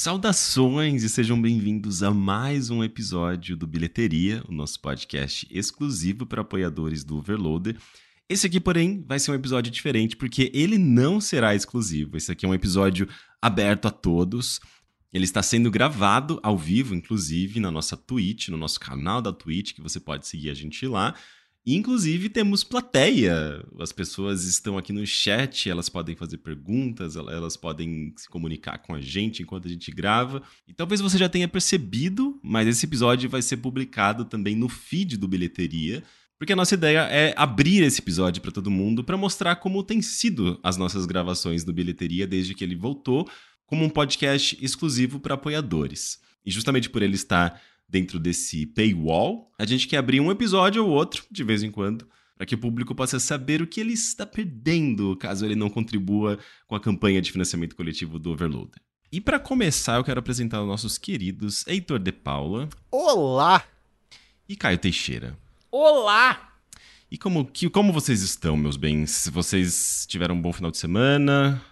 Saudações e sejam bem-vindos a mais um episódio do Bilheteria, o nosso podcast exclusivo para apoiadores do Overloader. Esse aqui, porém, vai ser um episódio diferente porque ele não será exclusivo. Esse aqui é um episódio aberto a todos. Ele está sendo gravado ao vivo, inclusive, na nossa Twitch, no nosso canal da Twitch, que você pode seguir a gente lá. Inclusive, temos plateia. As pessoas estão aqui no chat, elas podem fazer perguntas, elas podem se comunicar com a gente enquanto a gente grava. E talvez você já tenha percebido, mas esse episódio vai ser publicado também no feed do Bilheteria. Porque a nossa ideia é abrir esse episódio para todo mundo para mostrar como tem sido as nossas gravações do Bilheteria desde que ele voltou, como um podcast exclusivo para apoiadores. E justamente por ele estar dentro desse paywall, a gente quer abrir um episódio ou outro, de vez em quando, para que o público possa saber o que ele está perdendo caso ele não contribua com a campanha de financiamento coletivo do Overloader. E para começar, eu quero apresentar os nossos queridos Heitor de Paula. Olá! E Caio Teixeira. Olá! E como, que, como vocês estão, meus bens? Vocês tiveram um bom final de semana?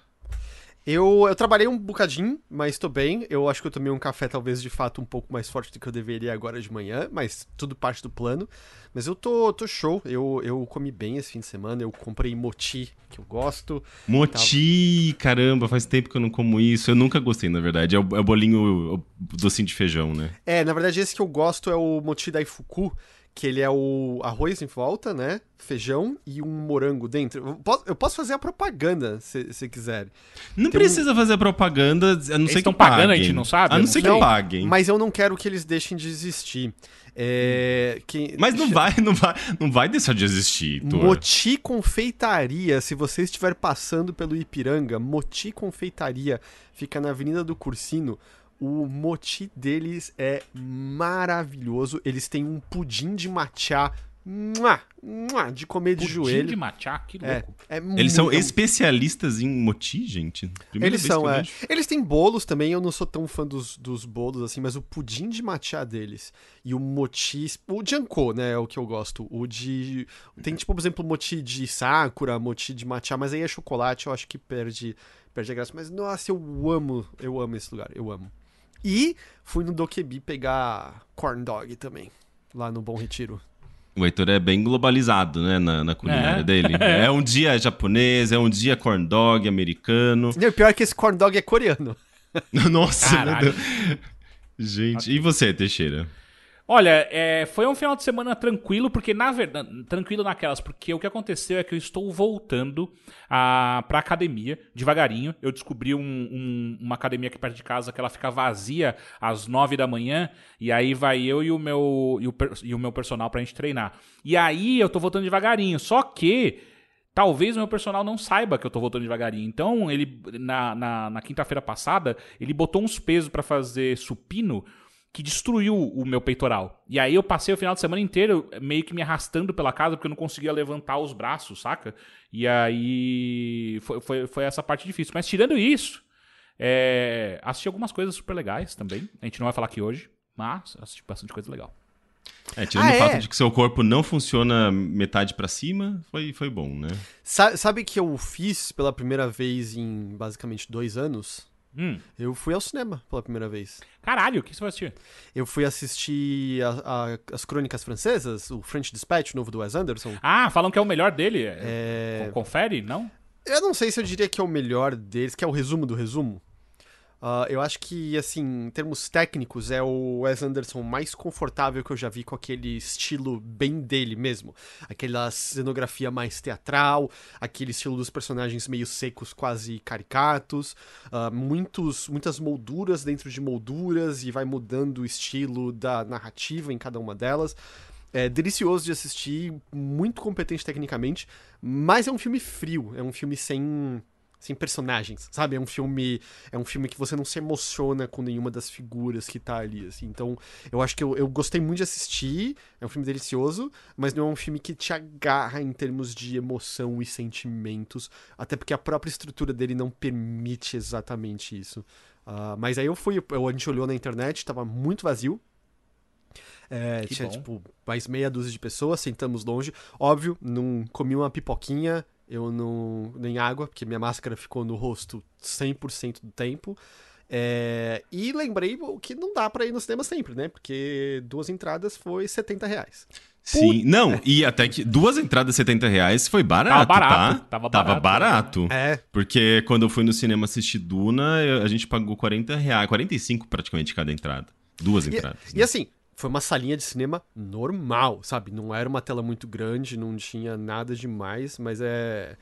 Eu, eu trabalhei um bocadinho, mas tô bem. Eu acho que eu tomei um café, talvez, de fato, um pouco mais forte do que eu deveria agora de manhã, mas tudo parte do plano. Mas eu tô, tô show. Eu, eu comi bem esse fim de semana. Eu comprei moti, que eu gosto. Moti! Caramba, faz tempo que eu não como isso. Eu nunca gostei, na verdade. É o, é o bolinho, o docinho de feijão, né? É, na verdade, esse que eu gosto é o moti da Ifuku que ele é o arroz em volta, né? Feijão e um morango dentro. Eu posso, eu posso fazer a propaganda, se, se quiser. Não Tem precisa um... fazer propaganda, a não eles ser que pagando, a gente não sabe? A não, ser que paguem. Mas eu não quero que eles deixem de existir. É, que... Mas não vai, não vai, não vai deixar de existir. Moti Confeitaria, se você estiver passando pelo Ipiranga, Moti Confeitaria fica na Avenida do Cursino. O moti deles é maravilhoso. Eles têm um pudim de matcha de comer de pudim joelho. Pudim de matcha, que é, louco. É, é Eles são especialistas em moti, gente? Primeira Eles são, é. Eles têm bolos também, eu não sou tão fã dos, dos bolos assim, mas o pudim de matcha deles e o moti, o janko, né, é o que eu gosto. O de tem tipo, por exemplo, moti de sakura, moti de matcha, mas aí é chocolate, eu acho que perde perde a graça, mas nossa, eu amo, eu amo esse lugar, eu amo. E fui no Dokebi pegar corn dog também, lá no Bom Retiro. O Heitor é bem globalizado, né, na, na culinária é. dele. É um dia japonês, é um dia corn dog americano. E o pior é que esse corn dog é coreano. Nossa, meu Deus. Gente, e você, Teixeira? Olha, é, foi um final de semana tranquilo, porque na verdade. Tranquilo naquelas, porque o que aconteceu é que eu estou voltando a, pra academia, devagarinho. Eu descobri um, um, uma academia aqui perto de casa que ela fica vazia às nove da manhã. E aí vai eu e o meu, e o, e o meu personal pra gente treinar. E aí eu tô voltando devagarinho. Só que. Talvez o meu personal não saiba que eu tô voltando devagarinho. Então, ele na, na, na quinta-feira passada, ele botou uns pesos para fazer supino que destruiu o meu peitoral. E aí eu passei o final de semana inteiro meio que me arrastando pela casa porque eu não conseguia levantar os braços, saca? E aí foi, foi, foi essa parte difícil. Mas tirando isso, é, assisti algumas coisas super legais também. A gente não vai falar aqui hoje, mas assisti bastante coisa legal. É, tirando ah, o fato é? de que seu corpo não funciona metade para cima, foi, foi bom, né? Sa sabe que eu fiz pela primeira vez em basicamente dois anos? Hum. Eu fui ao cinema pela primeira vez. Caralho, o que você foi assistir? Eu fui assistir a, a, as Crônicas Francesas, o French Dispatch, novo do Wes Anderson. Ah, falam que é o melhor dele. É... Confere, não? Eu não sei se eu diria que é o melhor deles, que é o resumo do resumo. Uh, eu acho que, assim, em termos técnicos, é o Wes Anderson mais confortável que eu já vi com aquele estilo bem dele mesmo. Aquela cenografia mais teatral, aquele estilo dos personagens meio secos, quase caricatos, uh, muitos, muitas molduras dentro de molduras e vai mudando o estilo da narrativa em cada uma delas. É delicioso de assistir, muito competente tecnicamente, mas é um filme frio, é um filme sem sem personagens, sabe? É um filme, é um filme que você não se emociona com nenhuma das figuras que tá ali, assim. Então, eu acho que eu, eu gostei muito de assistir, é um filme delicioso, mas não é um filme que te agarra em termos de emoção e sentimentos, até porque a própria estrutura dele não permite exatamente isso. Uh, mas aí eu fui, eu, a gente olhou na internet, tava muito vazio, é, tinha, bom. tipo, mais meia dúzia de pessoas, sentamos longe. Óbvio, não comi uma pipoquinha, eu não. nem água, porque minha máscara ficou no rosto 100% do tempo. É, e lembrei que não dá pra ir no cinema sempre, né? Porque duas entradas foi 70 reais. Sim, não, e até que duas entradas 70 reais foi barato, Tava barato, tá? tava Tava barato. barato. É. Porque quando eu fui no cinema assistir Duna, eu- a gente pagou 40 reais, 45 praticamente cada entrada. Duas E, entradas. e né? assim, foi uma salinha de cinema normal, sabe? Não era uma tela muito grande, não tinha nada demais, mas é.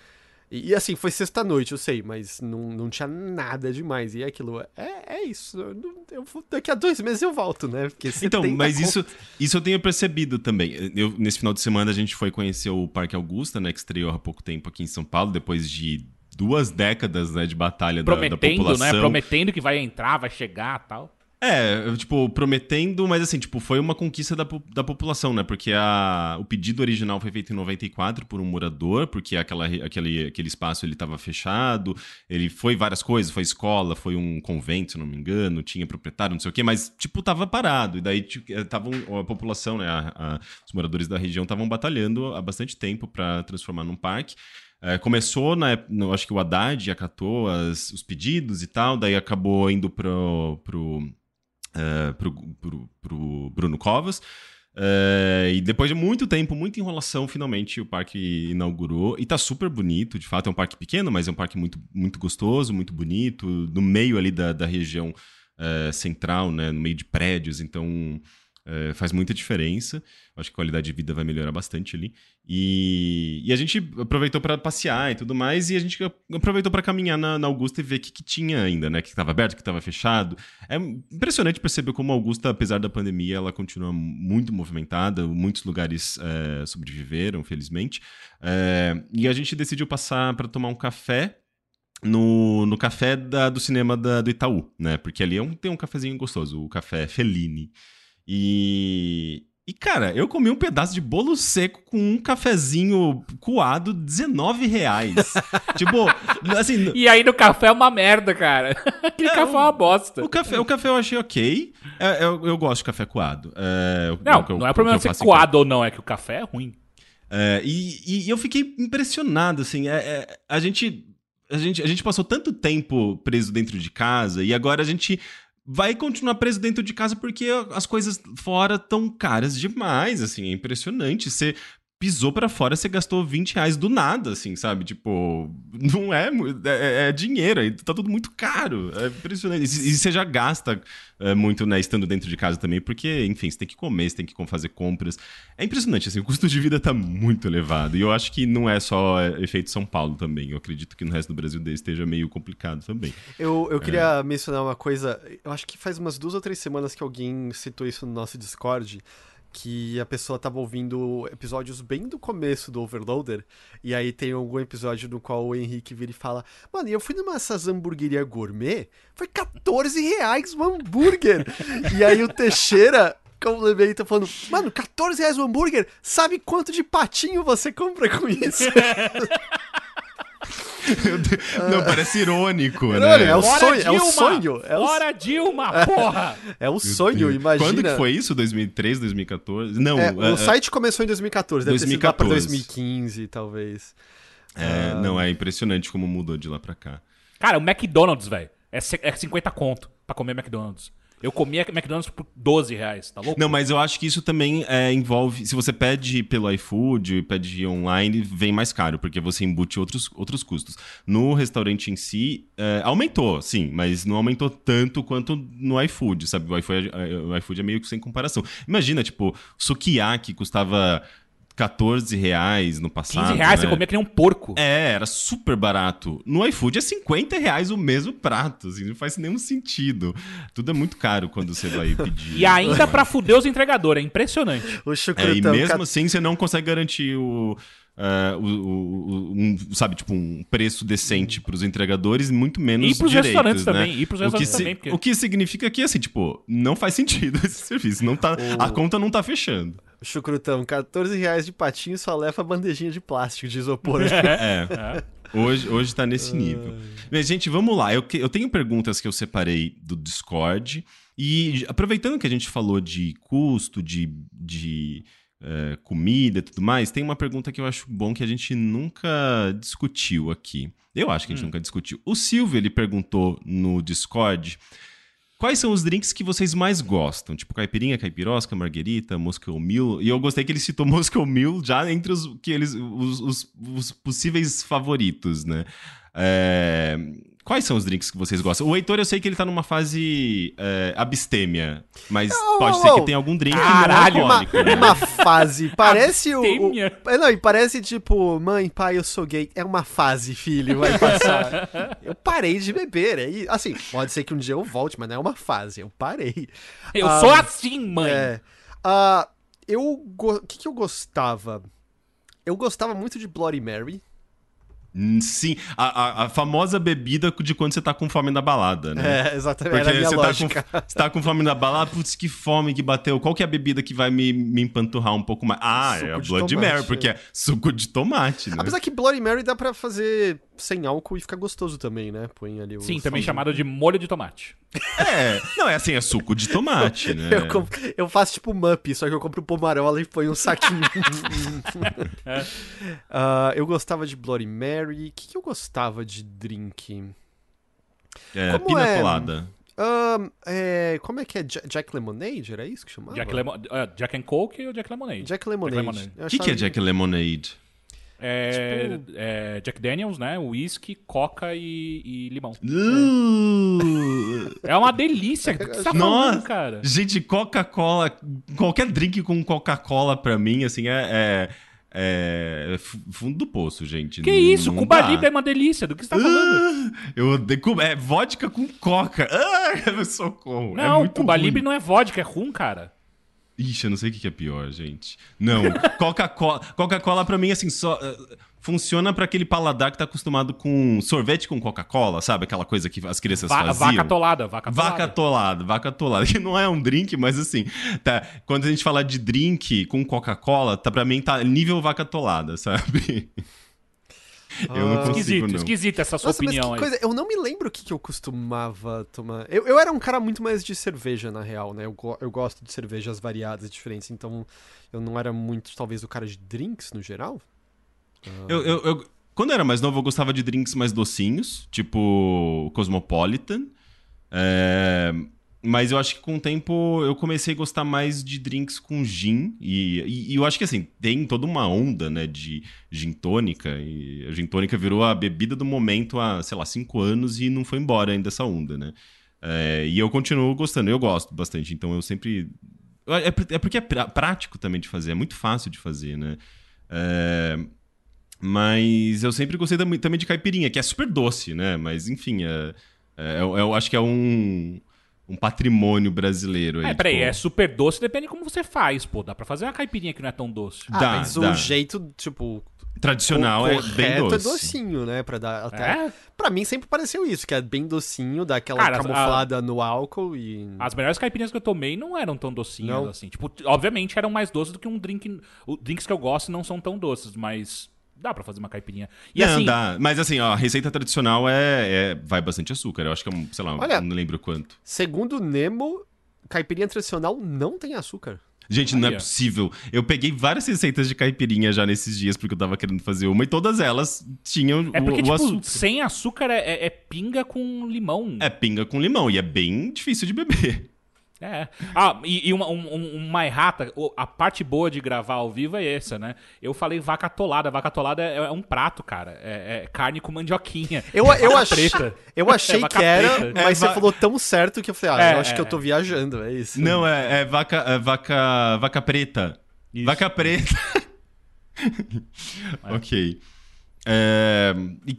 E, e, assim, foi sexta-noite, eu sei, mas não, não tinha nada demais. E é aquilo, é, é isso. Eu, eu daqui a dois meses eu volto, né? Porque Então, 70 mas isso, isso eu tenho percebido também. Eu, nesse final de semana a gente foi conhecer o Parque Augusta, né? Que estreou há pouco tempo aqui em São Paulo, depois de duas décadas né, de batalha da, da Prometendo, população. né? Prometendo que vai entrar, vai chegar tal. É, tipo, prometendo, mas assim, tipo, foi uma conquista da, da população, né? Porque a, o pedido original foi feito em 94 por um morador, porque aquela, aquele, aquele espaço ele estava fechado, ele foi várias coisas, foi escola, foi um convento, se não me engano, tinha proprietário, não sei o quê, mas, tipo, tava parado. E daí, eh, tavam, a população, né? a- a- os moradores da região estavam batalhando há bastante tempo para transformar num parque. É, começou, na, no, acho que o Haddad acatou as, os pedidos e tal, daí acabou indo pro, pro, é, pro, pro, pro Bruno Covas. É, e depois de muito tempo, muita enrolação, finalmente o parque inaugurou. E tá super bonito, de fato. É um parque pequeno, mas é um parque muito, muito gostoso, muito bonito. No meio ali da, da região é, central, né? No meio de prédios, então é, faz muita diferença. Acho que a qualidade de vida vai melhorar bastante ali. E, e a gente aproveitou para passear e tudo mais, e a gente aproveitou para caminhar na, na Augusta e ver o que, que tinha ainda, né? Que estava aberto, que estava fechado. É impressionante perceber como a Augusta, apesar da pandemia, ela continua muito movimentada. Muitos lugares é, sobreviveram, felizmente. É, e a gente decidiu passar para tomar um café no, no café da- do cinema da- do Itaú, né? Porque ali é um- tem um cafezinho gostoso, o café Fellini. E, e, cara, eu comi um pedaço de bolo seco com um cafezinho coado, 19 reais. tipo, assim, E aí no café é uma merda, cara. Aquele É, café é uma bosta. o café, o café eu achei ok. É, eu, eu gosto de café coado. É, o- Não, o eu- não é o problema ser coado ou não, é que o café é ruim. É, e, e eu fiquei impressionado, assim, é- é, a gente... A gente, a gente passou tanto tempo preso dentro de casa e agora a gente vai continuar preso dentro de casa porque as coisas fora estão caras demais, assim, é impressionante. Você pisou pra fora, você gastou 20 reais do nada, assim, sabe? Tipo, não é, mu- é, é dinheiro, aí tá tudo muito caro, é impressionante. E, e você já gasta é, muito, né, estando dentro de casa também, porque, enfim, você tem que comer, você tem que fazer compras. É impressionante, assim, o custo de vida tá muito elevado. E eu acho que não é só é, efeito São Paulo também. Eu acredito que no resto do Brasil esteja meio complicado também. Eu, eu queria É. mencionar uma coisa. Eu acho que faz umas duas ou três semanas que alguém citou isso no nosso Discord. Que a pessoa tava ouvindo episódios bem do começo do Overloader. E aí tem algum episódio no qual o Henrique vira e fala: Mano, eu fui numa essas hamburgueria gourmet, foi 14 reais o hambúrguer. e aí o Teixeira complementa falando: Mano, 14 reais o hambúrguer? Sabe quanto de patinho você compra com isso? não, parece irônico, Não, né? é o sonho, é o Dilma! sonho, é o- Fora Dilma, porra! É o sonho, imagina. Quando que foi isso? 2013, 2014? Não, É, é, o site começou em 2014, deve ter sido lá pra 2014. 2015, talvez. é, não, é impressionante como mudou de lá pra cá. Cara, o McDonald's, velho, é, é 50 conto pra comer McDonald's. Eu comia McDonald's por 12 reais, tá louco? Não, mas eu acho que isso também é, envolve. Se você pede pelo iFood, pede online, vem mais caro, porque você embute outros, outros custos. No restaurante em si, é, aumentou, sim, mas não aumentou tanto quanto no iFood, sabe? O iFood, é- o iFood é meio que sem comparação. Imagina, tipo, sukiyaki custava 14 reais no passado. 15 reais, né? você comia que nem um porco. É, era super barato. No iFood é 50 reais o mesmo prato, assim, não faz nenhum sentido. Tudo é muito caro quando você vai pedir. E ainda pra fuder os entregadores, é impressionante. O É, e chucrutão. mesmo assim você não consegue garantir o. é, o- o- o- um, sabe, tipo, um preço decente pros entregadores, muito menos E pros direitos, restaurantes né? também, e pros o que, restaurantes si- também, porque- o que significa que, assim, tipo, não faz sentido esse serviço. Não tá, A conta não tá fechando. Chucrutão, 14 reais de patinho só leva a bandejinha de plástico, de isopor. É. Hoje, hoje tá nesse nível. Mas, gente, vamos lá. Eu, que- eu tenho perguntas que eu separei do Discord. E aproveitando que a gente falou de custo, de, de é, comida e tudo mais, tem uma pergunta que eu acho bom que a gente nunca discutiu aqui. Eu acho que a gente Hum. nunca discutiu. O Silvio, ele perguntou no Discord quais são os drinks que vocês mais gostam? Tipo, caipirinha, caipirosca, marguerita, Moscow Mule. E eu gostei que ele citou Moscow Mule já entre os, que eles, os, os- os possíveis favoritos, né? É, Quais são os drinks que vocês gostam? O Heitor, eu sei que ele tá numa fase é, abstêmia, mas Oh, pode oh, ser oh. que tenha algum drink Caralho, não Uma, né? uma fase. Parece o, o. É, Não, e parece tipo, mãe, pai, eu sou gay. É uma fase, filho, vai passar. eu parei de beber. É, assim, pode ser que um dia eu volte, mas não é uma fase. Eu parei. Eu Ah, sou assim, mãe. É. Ah, eu. go- O que, que eu gostava? Eu gostava muito de Bloody Mary. Hum, Sim, a, a- a famosa bebida de quando você tá com fome na balada, né? É, exatamente. Porque você tá, lógica. com, você tá com fome na balada, putz, que fome que bateu. Qual que é a bebida que vai me, me empanturrar um pouco mais? Ah, Suco é a de Blood tomate, Mary, porque é suco de tomate, né? Apesar que Bloody Mary dá pra fazer sem álcool e fica gostoso também, né? Põe ali o. Sim, também chamado de molho de tomate. É, não, é assim, é suco de tomate, né? Eu, eu faço tipo mup, só que eu compro pomarola e ponho um saquinho. Ah, eu gostava de Bloody Mary. O que, que eu gostava de drink? É, Como pina é? colada. Ahn, é, como é que é? Ja- Jack Lemonade? Era isso que chamava? Jack, Lemon, ah, Jack and Coke ou Jack Lemonade? Jack Lemonade. O que, que é Jack Lemonade? É, é Jack Daniels, né? Whisky, coca e, e limão. Uh, É uma delícia. O que você tá Nossa. falando, cara? gente, Coca-Cola, qualquer drink com Coca-Cola pra mim, assim, é, é, é fu- fundo do poço, gente. Que Não- isso? não Cuba dá. Libre é uma delícia. Do que você tá falando? Ah, Eu odeio. É vodka com coca. Ah, socorro. é Não, muito Cuba ruim. Libre não é vodka, é rum, cara. Ixi, eu não sei o que é pior, gente. Não, Coca-Cola. Coca-Cola pra mim, assim, só. eh, funciona pra aquele paladar que tá acostumado com sorvete com Coca-Cola, sabe? Aquela coisa que as crianças Va- faziam. vaca atolada, vaca atolada. Vaca atolada, vaca atolada, que não é um drink, mas assim, tá, quando a gente fala de drink com Coca-Cola, tá, pra mim tá nível vaca atolada, sabe? Eu não Ah. consigo, Esquisito, não. esquisita essa sua Nossa, mas opinião que aí. coisa. Eu não me lembro o que, que eu costumava tomar. Eu, eu era um cara muito mais de cerveja, na real, né? Eu, go- eu gosto de cervejas variadas e diferentes, então eu não era muito, talvez, o cara de drinks no geral. Eu, eu- eu- quando eu era mais novo, eu gostava de drinks mais docinhos, tipo Cosmopolitan. É, mas eu acho que com o tempo eu comecei a gostar mais de drinks com gin. E, e- e eu acho que assim, tem toda uma onda, né, de gin tônica. E a gin tônica virou a bebida do momento há, sei lá, cinco anos e não foi embora ainda essa onda, né? É, e eu continuo gostando, eu gosto bastante, então eu sempre. É, por- é porque é prá- prático também de fazer, é muito fácil de fazer, né? É, mas eu sempre gostei tam- também de caipirinha, que é super doce, né? Mas enfim, é, é- eu acho que é um, um patrimônio brasileiro. Aí, É, peraí, tipo, é super doce, depende de como você faz, pô. Dá pra fazer uma caipirinha que não é tão doce. Ah, Dá, mas dá. o jeito, tipo, Tradicional é bem correto doce. é docinho, né? Pra dar até. É? Pra mim sempre pareceu isso, que é bem docinho, dá aquela Cara, camuflada no álcool e. As melhores caipirinhas que eu tomei não eram tão docinhas Não? assim. Tipo, obviamente eram mais doces do que um drink. Os drinks que eu gosto não são tão doces, mas dá pra fazer uma caipirinha. E não, assim, dá. Mas assim, ó, a receita tradicional é, é- vai bastante açúcar. Eu acho que é, um, sei lá, Olha- não lembro quanto. Segundo o Nemo, caipirinha tradicional não tem açúcar. Gente, não é possível. Eu peguei várias receitas de caipirinha já nesses dias, porque eu tava querendo fazer uma, e todas elas tinham é porque, o, o tipo, açúcar. sem açúcar é, é- é pinga com limão. É pinga com limão, e é bem difícil de beber. É. Ah, e, e uma, um, um- uma errata, a parte boa de gravar ao vivo é essa, né? Eu falei vaca atolada. Vaca atolada é, é um prato, cara. É, é carne com mandioquinha. Eu, eu, preta. eu achei É que era, preta. mas É você va- falou tão certo que eu falei, ah, É, eu acho que eu tô viajando, é isso. Não, é, é vaca, é vaca, vaca preta. Isso. Vaca preta. ok. É, e,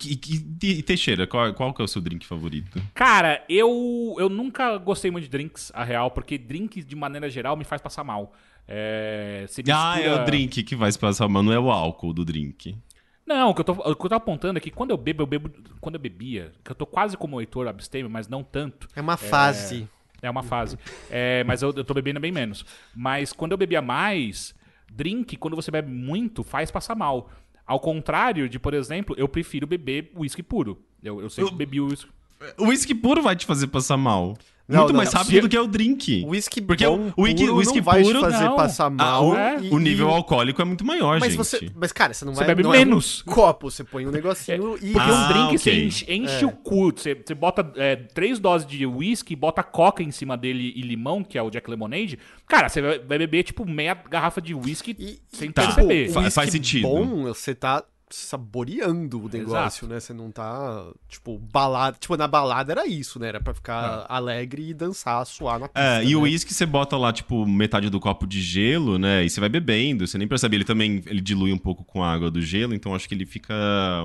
e- e- Teixeira, qual, qual que é o seu drink favorito? Cara, eu, eu nunca gostei muito de drinks, a real, porque drinks, de maneira geral, me faz passar mal. É, você Ah, é mistura- o drink que vai se passar mal, não é o álcool do drink. Não, o que, eu tô, o que eu tô apontando é que quando eu bebo, eu bebo. Quando eu bebia, que eu tô quase como o Heitor abstêmio, mas não tanto. É uma fase. É uma fase. É, mas eu, eu tô bebendo bem menos. Mas quando eu bebia mais, drink, quando você bebe muito, faz passar mal. Ao contrário de, por exemplo, eu prefiro beber uísque puro. Eu, eu sempre Eu- bebi uísque. O uísque puro vai te fazer passar mal. Não, muito não, mais não. rápido Se- do que o drink. O whisky Porque bom o whisky- puro o whisky não vai puro- te fazer não. passar Ah, mal. o, é. e- o nível e- alcoólico é muito maior, Mas gente. você, mas cara, você não Você vai bebe não menos. É um copo, você põe um negocinho e Porque Ah, um drink ok. você enche, enche É. o cu. Você, você bota é, três doses de whisky, bota coca em cima dele e limão, que é o Jack Lemonade. Cara, você vai, beber tipo meia garrafa de whisky E, sem Tá. perceber. o whisky faz sentido. bom, você tá saboreando o negócio, né? Você não tá, tipo, balada. Tipo, na balada era isso, né? Era pra ficar alegre e dançar, suar na pista. É, e o né? uísque você bota lá, tipo, metade do copo de gelo, né? E você vai bebendo, você nem percebe. Ele também ele dilui um pouco com a água do gelo, então acho que ele fica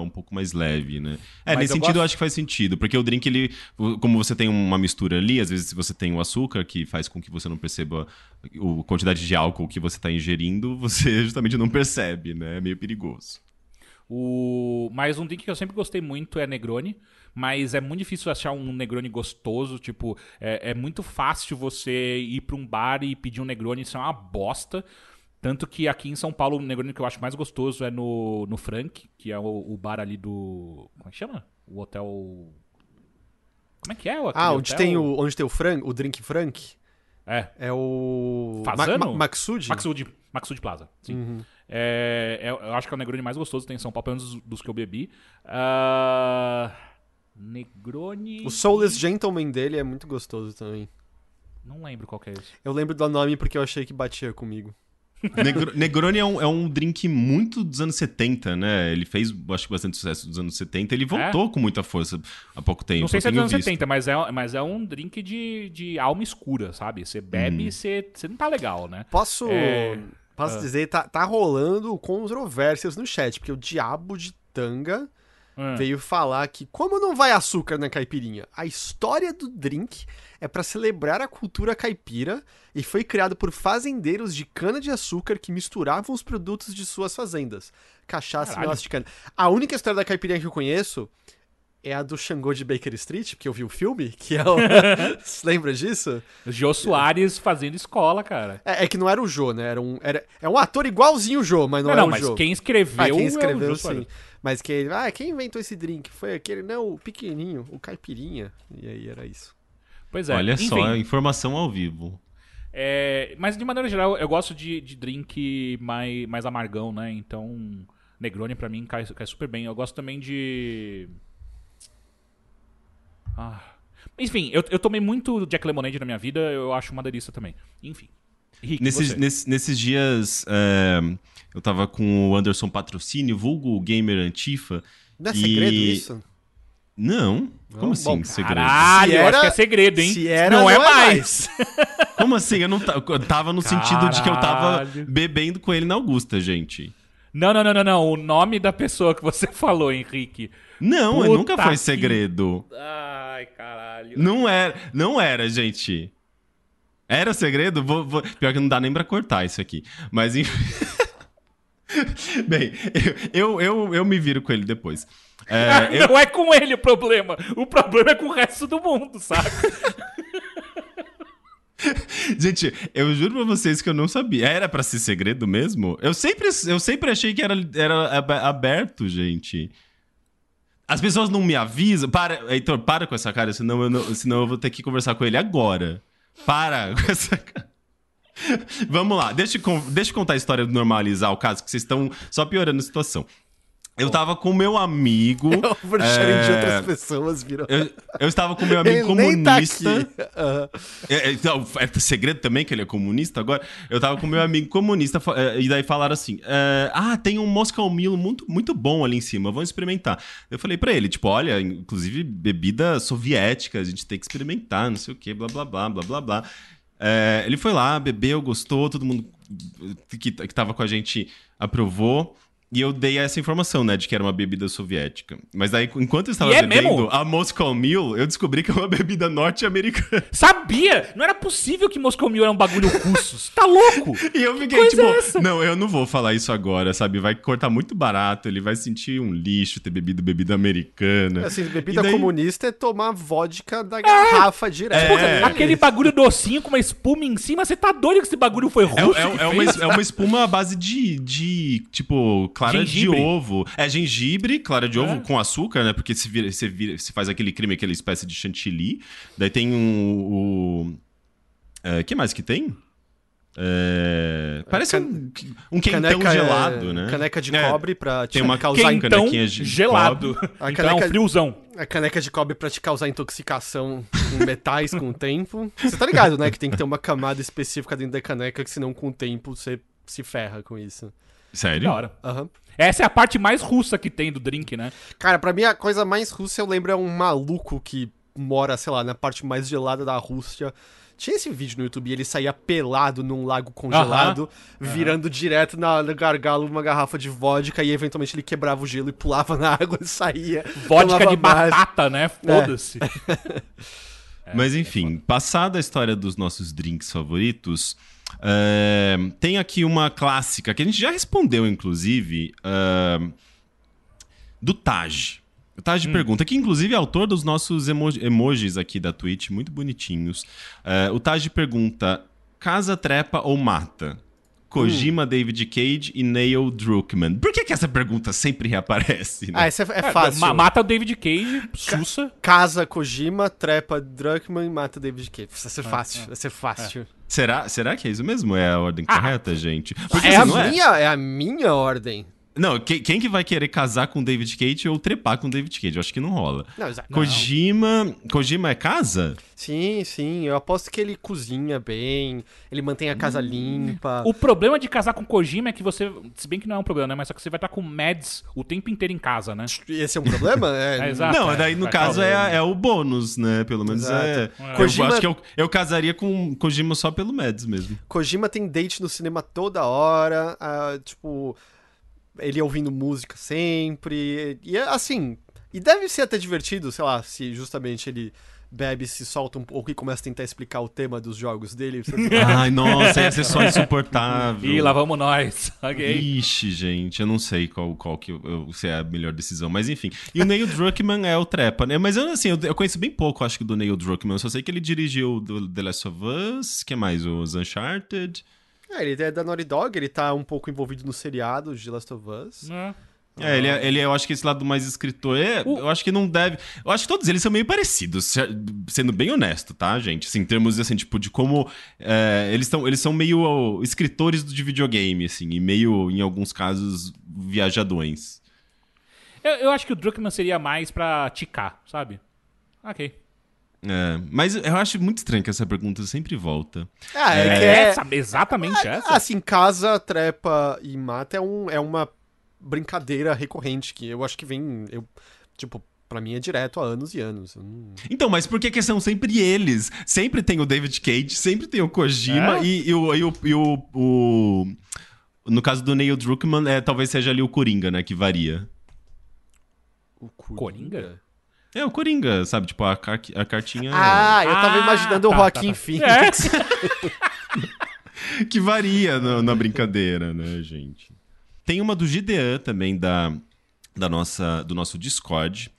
um pouco mais leve, né? É, Mas nesse eu sentido eu gosto- acho que faz sentido. Porque o drink, ele. Como você tem uma mistura ali, às vezes você tem o açúcar, que faz com que você não perceba a quantidade de álcool que você tá ingerindo, você justamente não percebe, né? É meio perigoso. O... Mas um drink que eu sempre gostei muito é Negroni. Mas é muito difícil achar um Negroni gostoso. Tipo, é, é muito fácil você ir pra um bar e pedir um Negroni. Isso é uma bosta. Tanto que aqui em São Paulo, o Negroni que eu acho mais gostoso é no, no Frank, que é o, o bar ali do. Como é que chama? O hotel. Como é que é? Ah, onde hotel? tem o, onde tem o Frank, o Drink Frank, É, é o... Fazano? Ma- Ma- Maxud? Maxud, Maxud Plaza. Sim. Uhum. É, é- eu acho que é o Negroni mais gostoso tem em São Paulo, pelo menos dos, dos que eu bebi. Ah, Negroni. O Soulless Gentleman dele é muito gostoso também. Não lembro qual que é esse. Eu lembro do nome porque eu achei que batia comigo. Negro- Negroni é um, é um drink muito dos anos 70, né? Ele fez, acho que, bastante sucesso dos anos 70. Ele voltou com muita força há pouco tempo. Não sei se é dos anos visto. 70, mas é, mas é um drink de, de alma escura, sabe? Você bebe e você, você não tá legal, né? Posso, É, posso ah. dizer, tá, tá rolando controvérsias no chat, porque o Diabo de Tanga Hum. veio falar que como não vai açúcar na caipirinha? A história do drink é pra celebrar a cultura caipira e foi criado por fazendeiros de cana-de-açúcar que misturavam os produtos de suas fazendas. Cachaça e melaço de cana. A única história da caipirinha que eu conheço é a do Xangô de Baker Street, porque eu vi o filme, que é o... Você lembra disso? Jô Soares fazendo escola, cara. É, é que não era o Jô, né? Era um, era, é um ator igualzinho o Jô, mas não, Não, era não, o mas Jô. quem escreveu, Ah, quem é o escreveu, Jô sim. Mas que ele, ah, quem inventou esse drink? Foi aquele, não, o pequenininho, o caipirinha. E aí era isso. Pois é. Olha Enfim, só, informação ao vivo. É, mas de maneira geral, eu gosto de, de drink mais, mais amargão, né? Então, Negroni pra mim cai, cai super bem. Eu gosto também de. Ah. Enfim, eu, eu tomei muito Jack Lemonade na minha vida, eu acho uma delícia também. Enfim. Rick, Nesses, nesse- nesses dias, é, eu tava com o Anderson Patrocínio, vulgo gamer Antifa. Não é e- segredo isso? Não? Como Não? assim, Bom, segredo? Caralho, Se eu acho era- que é segredo, hein? Se era, não, é mais. Como assim? Eu não ta- eu tava no sentido de que eu tava Caralho. bebendo com ele na Augusta, gente. Não, não, não, não, não. O nome da pessoa que você falou, Henrique. Não, Puta nunca foi que- segredo. Ai, caralho. Não era, não era, gente. Era segredo? Vou- vou- Pior que não dá nem pra cortar isso aqui. Mas enfim. Bem, eu, eu, eu me viro com ele depois. É, eu- Não é com ele o problema. O problema é com o resto do mundo, saca? Gente, eu juro pra vocês que eu não sabia. Era pra ser segredo mesmo? Eu sempre, eu sempre achei que era, era ab- aberto, gente. As pessoas não me avisam. Para, Heitor, para com essa cara, senão eu, não- senão eu vou ter que conversar com ele agora. Para com essa cara. Vamos lá, deixa eu, deixa eu contar a história do normalizar o caso, que vocês estão só piorando a situação. Eu tava com meu amigo. O oversharing de é, outras pessoas virou. Eu, eu estava com meu amigo Ele tá comunista. aqui. Aham. É, é, então, é segredo também que ele é comunista agora. Eu tava com meu amigo comunista é, e daí falaram assim: é, Ah, tem um Moscow Milo muito, muito bom ali em cima, vamos experimentar. Eu falei pra ele: Tipo, olha, inclusive bebida soviética, a gente tem que experimentar, não sei o que, blá blá blá, blá blá blá. É, ele foi lá, bebeu, gostou, todo mundo que, que tava com a gente aprovou. E eu dei essa informação, né, de que era uma bebida soviética. Mas daí, enquanto eu estava E é bebendo mesmo? a Moscow Mule, eu descobri que é uma bebida norte-americana. Sabia! Não era possível que Moscow Mule era um bagulho russo. Você tá louco? E eu fiquei tipo, é não, eu não vou falar isso agora, sabe? Vai cortar muito barato, ele vai sentir um lixo ter bebido bebida americana. Assim, bebida daí- comunista é tomar vodka da garrafa direto. Puta, É. Aquele bagulho docinho com uma espuma em cima, você tá doido que esse bagulho foi É, russo? é- é uma, é uma espuma à base de, de tipo, clara Gengibre. de ovo. É gengibre, clara de ovo É. com açúcar, né? Porque se, vira, se, vira- se faz aquele creme, aquela espécie de chantilly. Daí tem um. O. que mais que tem? É, parece Can- um, um quentão Caneca, é, gelado, né? Caneca de É, cobre pra te tem uma causar... Quentão canequinha de gelado. A Então é um caneca- friozão. A caneca de cobre pra te causar intoxicação com metais com o tempo. Você tá ligado, né? Que tem que ter uma camada específica dentro da caneca, que senão com o tempo você se ferra com isso. Sério? Da hora. Aham. Essa é a parte mais russa que tem do drink, né? Cara, pra mim a coisa mais russa eu lembro é um maluco que mora, sei lá, na parte mais gelada da Rússia. Tinha esse vídeo no YouTube e ele saía pelado num lago congelado, virando direto na, no gargalo uma garrafa de vodka e eventualmente ele quebrava o gelo e pulava na água e saía. Vodka de mais. batata, né? Foda-se. Mas enfim, passada a história dos nossos drinks favoritos, é, tem aqui uma clássica que a gente já respondeu, inclusive, é, do Taj. O Taj pergunta, que inclusive é autor dos nossos emo- emojis aqui da Twitch, muito bonitinhos. É, o Taj pergunta: casa, trepa ou mata? Kojima, David Cage e Neil Druckmann. Por que, que essa pergunta sempre reaparece? Né? Ah, essa é, é fácil. Ma- Mata o David Cage, sussa. Casa Kojima, trepa Druckmann, mata David Cage. Vai ser fácil, vai ser fácil. Será, será que é isso mesmo? É a ordem Ah. correta, gente? Porque, É, assim, a é- minha, é a minha ordem. Não, que- quem que vai querer casar com David Cage ou trepar com David Cage? Eu acho que não rola. Não. Kojima. Kojima é casa? Sim, sim. Eu aposto que ele cozinha bem, ele mantém a casa limpa. O problema de casar com Kojima é que você. Se bem que não é um problema, né? Mas só que você vai estar com Mads o tempo inteiro em casa, né? Esse é um problema? É, É, exato. não, é, daí no vai caso é, é o bônus, né? Pelo menos Exato. é. É. Eu Kojima- acho que eu, eu casaria com Kojima só pelo Mads mesmo. Kojima tem date no cinema toda hora, ah, tipo, ele ouvindo música sempre. E é assim. E deve ser até divertido, sei lá, se justamente ele bebe, se solta um pouco e começa a tentar explicar o tema dos jogos dele. Você Ai, nossa, ia ser só insuportável. Ih, lá vamos nós. Ok. Ixi, gente, eu não sei qual, qual que eu, se é a melhor decisão, mas enfim. E o Neil Druckmann é o trepa, né? Mas eu, assim, eu, eu conheço bem pouco, acho que, do Neil Druckmann. Eu só sei que ele dirigiu do The Last of Us, que mais? Os Uncharted. É, ele é da Naughty Dog, ele tá um pouco envolvido no seriado de Last of Us. É. É, ele, é- ele é, eu acho que esse lado mais escritor. É, O- Eu acho que não deve. Eu acho que todos eles são meio parecidos, se- sendo bem honesto, tá, gente? Assim, em termos assim, tipo, de como. é, eles, tão, eles são meio escritores de videogame, assim, e meio, em alguns casos, viajadões. Eu, eu acho que o Druckmann seria mais pra ticar, sabe? Ok. É, mas eu acho muito estranho que essa pergunta sempre volta. Ah, é, É. que é. Essa, exatamente essa. Assim, casa, trepa e mata é, um, é uma brincadeira recorrente que eu acho que vem. Eu, tipo, pra mim é direto há anos e anos. Não- Então, mas por que, que são sempre eles? Sempre tem o David Cage, sempre tem o Kojima É? e, e o, e o- e o- o- No caso do Neil Druckmann, é, talvez seja ali o Coringa, né? Que varia. O Coringa? É, o Coringa, sabe? Tipo, a, car- a cartinha Ah, eu tava Ah, imaginando o tá, Joaquim tá, tá. Phoenix. que varia no- na brincadeira, né, gente? Tem uma do Gideon também, da, da nossa, do nosso Discord,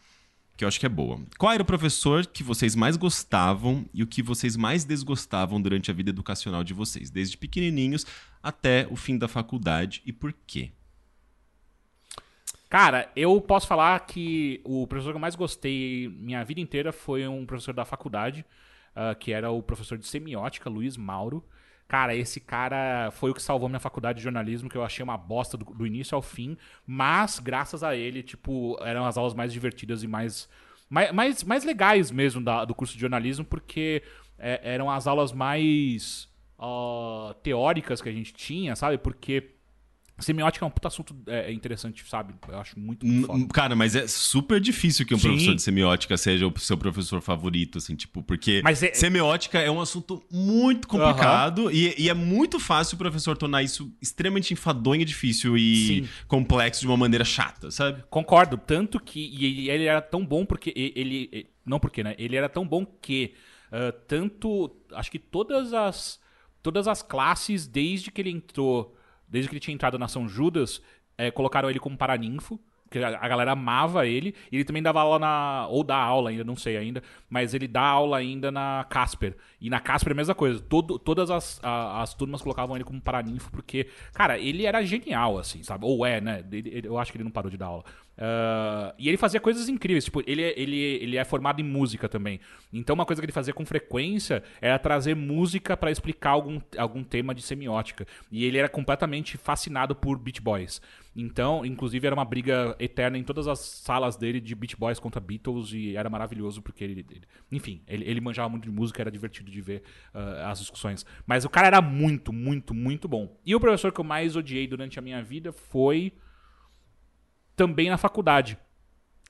que eu acho que é boa. Qual era o professor que vocês mais gostavam e o que vocês mais desgostavam durante a vida educacional de vocês, desde pequenininhos até o fim da faculdade e por quê? Cara, eu posso falar que o professor que eu mais gostei minha vida inteira foi um professor da faculdade, ah, que era o professor de semiótica, Luiz Mauro. Cara, esse cara foi o que salvou minha faculdade de jornalismo, que eu achei uma bosta do, do início ao fim, mas graças a ele, tipo, eram as aulas mais divertidas e mais mais, mais, mais legais mesmo da- do curso de jornalismo, porque é, eram as aulas mais ah, teóricas que a gente tinha, sabe? Porque semiótica é um puta assunto é, interessante, sabe? Eu acho muito, muito foda. Cara, mas é super difícil que um Sim. professor de semiótica seja o seu professor favorito, assim, tipo, porque é- semiótica é um assunto muito complicado e, e é muito fácil o professor tornar isso extremamente enfadonho e difícil e Sim. complexo de uma maneira chata, sabe? Concordo, tanto que e ele, ele era tão bom porque ele, e- não porque, né? Ele era tão bom que ah, tanto acho que todas as todas as classes desde que ele entrou, desde que ele tinha entrado na São Judas, eh, colocaram ele como paraninfo. porque a galera amava ele, e ele também dava aula na. ou dá aula ainda, não sei ainda, mas ele dá aula ainda na Casper. E na Casper é a mesma coisa. Todo, todas as, a, as turmas colocavam ele como paraninfo, porque, cara, ele era genial, assim, sabe? Ou é, né? Ele, ele, eu acho que ele não parou de dar aula. Uh, e ele fazia coisas incríveis. Tipo, ele, ele, ele é formado em música também. Então, uma coisa que ele fazia com frequência era trazer música para explicar algum, algum tema de semiótica. E ele era completamente fascinado por Beat Boys. Então, inclusive, era uma briga eterna em todas as salas dele de Beat Boys contra Beatles e era maravilhoso porque ele. ele enfim, ele, ele manjava muito de música, era divertido de ver uh, as discussões. Mas o cara era muito, muito, muito bom. E o professor que eu mais odiei durante a minha vida foi. Também na faculdade.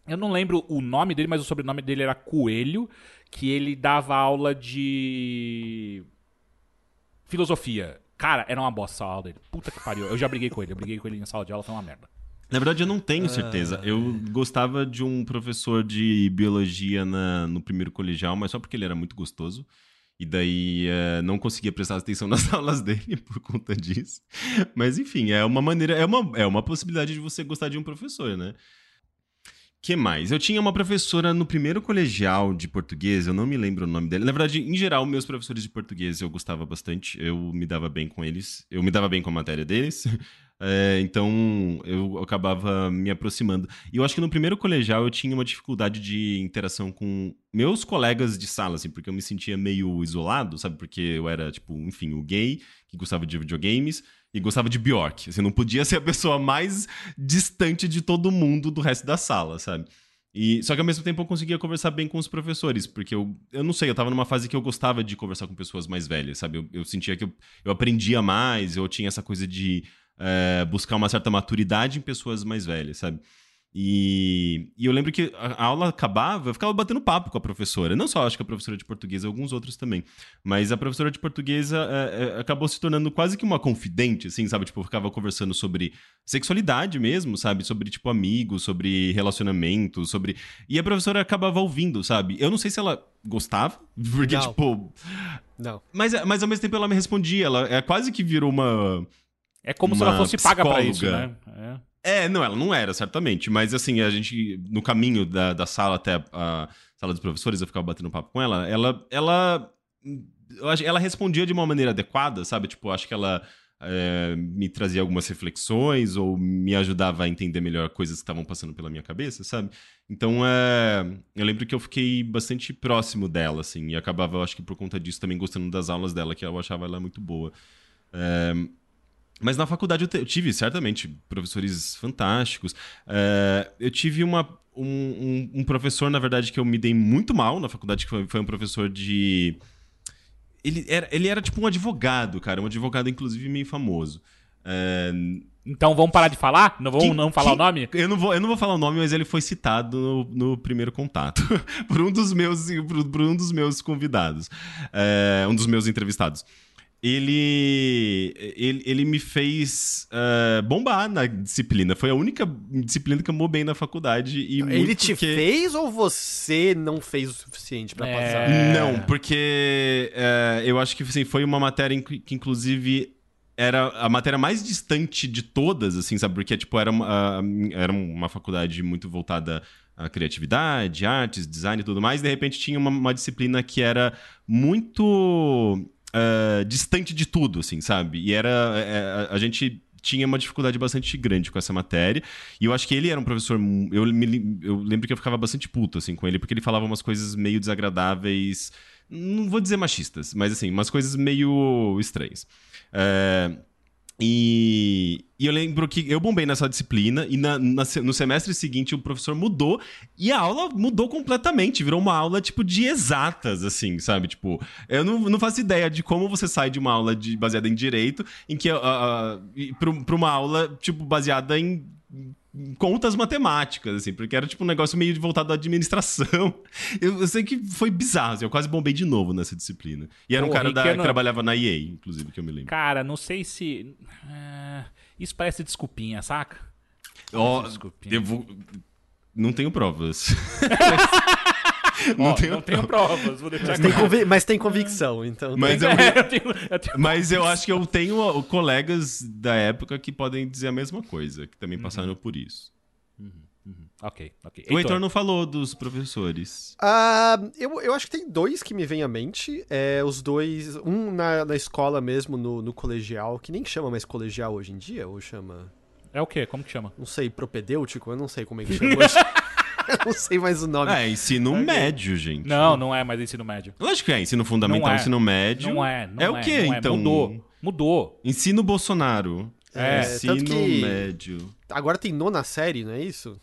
Eu não lembro o nome dele, mas o sobrenome dele era Coelho, que ele dava aula de filosofia. Cara, era uma bosta essa aula dele. Puta que pariu. Eu já briguei com ele. Eu briguei com ele em sala de aula, foi uma merda. Na verdade, eu não tenho certeza. Ah. Eu gostava de um professor de biologia na, no primeiro colegial, mas só porque ele era muito gostoso. E daí uh, não conseguia prestar atenção nas aulas dele por conta disso. Mas enfim, é uma maneira, é uma, é uma possibilidade de você gostar de um professor, né? que mais? Eu tinha uma professora no primeiro colegial de português, eu não me lembro o nome dela. Na verdade, em geral, meus professores de português eu gostava bastante, eu me dava bem com eles, eu me dava bem com a matéria deles. É, então eu acabava me aproximando. E eu acho que no primeiro colegial eu tinha uma dificuldade de interação com meus colegas de sala, assim, porque eu me sentia meio isolado, sabe? Porque eu era, tipo, enfim, o gay que gostava de videogames e gostava de Bjork. Assim, não podia ser a pessoa mais distante de todo mundo do resto da sala, sabe? E, só que ao mesmo tempo eu conseguia conversar bem com os professores, porque eu, eu não sei, eu tava numa fase que eu gostava de conversar com pessoas mais velhas, sabe? Eu, eu sentia que eu, eu aprendia mais, eu tinha essa coisa de é, buscar uma certa maturidade em pessoas mais velhas, sabe? E, e, eu lembro que a aula acabava, eu ficava batendo papo com a professora. Não só acho que a professora de português, alguns outros também. Mas a professora de português é, é, acabou se tornando quase que uma confidente, assim, sabe? Tipo, eu ficava conversando sobre sexualidade mesmo, sabe? Sobre, tipo, amigos, sobre relacionamento, sobre. E a professora acabava ouvindo, sabe? Eu não sei se ela gostava, porque, não. tipo. Não. Mas, mas ao mesmo tempo ela me respondia, ela é, quase que virou uma. É como se ela fosse paga pra isso, né? É. É, não, ela não era, certamente. Mas assim, a gente, no caminho da, da sala até a sala dos professores, eu ficava batendo papo com ela, ela. Ela, ela respondia de uma maneira adequada, sabe? Tipo, acho que ela. É, me trazia algumas reflexões ou me ajudava a entender melhor coisas que estavam passando pela minha cabeça, sabe? Então, é, eu lembro que eu fiquei bastante próximo dela, assim, e acabava, acho que por conta disso, também gostando das aulas dela, que eu achava ela muito boa. É, mas na faculdade eu, tive, certamente, professores fantásticos. Uh, eu tive uma, um, um, um, professor, na verdade, que eu me dei muito mal na faculdade, que foi, foi um professor de. Ele era, ele era tipo um advogado, cara, um advogado, inclusive, meio famoso. Uh, então vamos parar de falar? Não vamos que, não falar que, o nome? Eu não, vou, eu não vou falar o nome, mas ele foi citado no, no primeiro contato por um dos meus, por, por um dos meus convidados, uh, um dos meus entrevistados ele, ele, ele me fez uh, bombar na disciplina. Foi a única disciplina que eu bem na faculdade. E ele te porque... fez ou você não fez o suficiente para é... passar? Não, porque uh, eu acho que assim, foi uma matéria que, inclusive, era a matéria mais distante de todas, assim, sabe? Porque, tipo, era uma, era uma faculdade muito voltada à criatividade, artes, design e tudo mais. E, de repente, tinha uma, uma disciplina que era muito uh, distante de tudo, assim, sabe? E era. É, a, a gente tinha uma dificuldade bastante grande com essa matéria. E eu acho que ele era um professor. Eu, me, eu lembro que eu ficava bastante puto assim, com ele, porque ele falava umas coisas meio desagradáveis. Não vou dizer machistas, mas assim, umas coisas meio estranhas. Uh, e, e, eu lembro que eu bombei nessa disciplina e na, na, no semestre seguinte o professor mudou e a aula mudou completamente, virou uma aula tipo de exatas, assim, sabe? Tipo, eu não, não faço ideia de como você sai de uma aula de, baseada em direito em que uh, uh, para uma aula tipo baseada em contas matemáticas, assim, porque era tipo um negócio meio voltado à administração. Eu, eu sei que foi bizarro, assim, eu quase bombei de novo nessa disciplina. E era um cara da, que trabalhava na EA, inclusive, que eu me lembro. Cara, não sei se. Uh, isso parece desculpinha, saca? Ó, oh, eu vou. Não tenho provas. não, tenho, não tenho provas, vou deixar mas, tem convi mas tem convicção, então. Mas, eu, eu tenho, eu tenho mas eu acho que eu tenho colegas da época que podem dizer a mesma coisa, que também uhum. passaram por isso. Uhum. Ok, ok. O Heitor não falou dos professores. Ah, eu, eu acho que tem dois que me vêm à mente. É, os dois. Um na, na escola mesmo, no, no colegial, que nem chama mais colegial hoje em dia, ou chama. É o quê? Como que chama? Não sei, propedêutico? Eu não sei como é que chama hoje. eu não sei mais o nome. É, ensino médio, gente. Não, não é mais ensino médio. Lógico que é, ensino fundamental, Não é. ensino médio. Não é, não é é. o quê, não é. então? Mudou. Mudou. Ensino Bolsonaro. É, ensino tanto que- médio. Agora tem nona série, não é isso?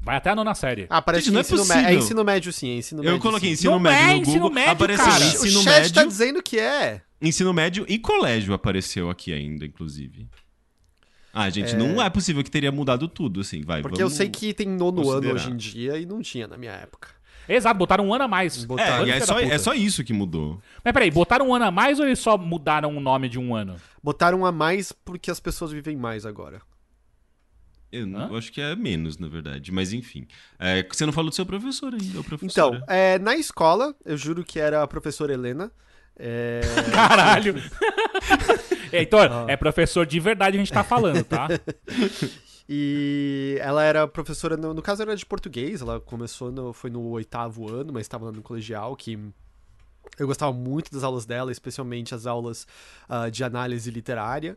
Vai até a nona série. Ah, parece Gente, que não é é ensino, mé- possível. é ensino médio sim, é ensino médio. Eu coloquei sim. ensino Não médio é no ensino Google. médio, apareceu cara. O ensino chat médio. tá dizendo que é. Ensino médio e colégio apareceu aqui ainda, inclusive. Ah, gente, não é possível que teria mudado tudo, assim, vai. Porque vamos eu sei que tem nono ano considerar. hoje em dia e não tinha na minha época. Exato, botaram um ano a mais. Botaram. É, e é só, é só isso que mudou. Mas peraí, botaram um ano a mais ou eles só mudaram o nome de um ano? Botaram a mais porque as pessoas vivem mais agora. Eu, não- eu acho que é menos, na verdade. Mas enfim. É, você não falou do seu professor ainda, o professor. Então, é, na escola, eu juro que era a professora Helena. É, Caralho. Heitor, Ah. é professor de verdade a gente tá falando, tá? e ela era professora, no, no caso era de português, ela começou, no, foi no oitavo ano, mas estava no colegial, que eu gostava muito das aulas dela, especialmente as aulas ah, de análise literária.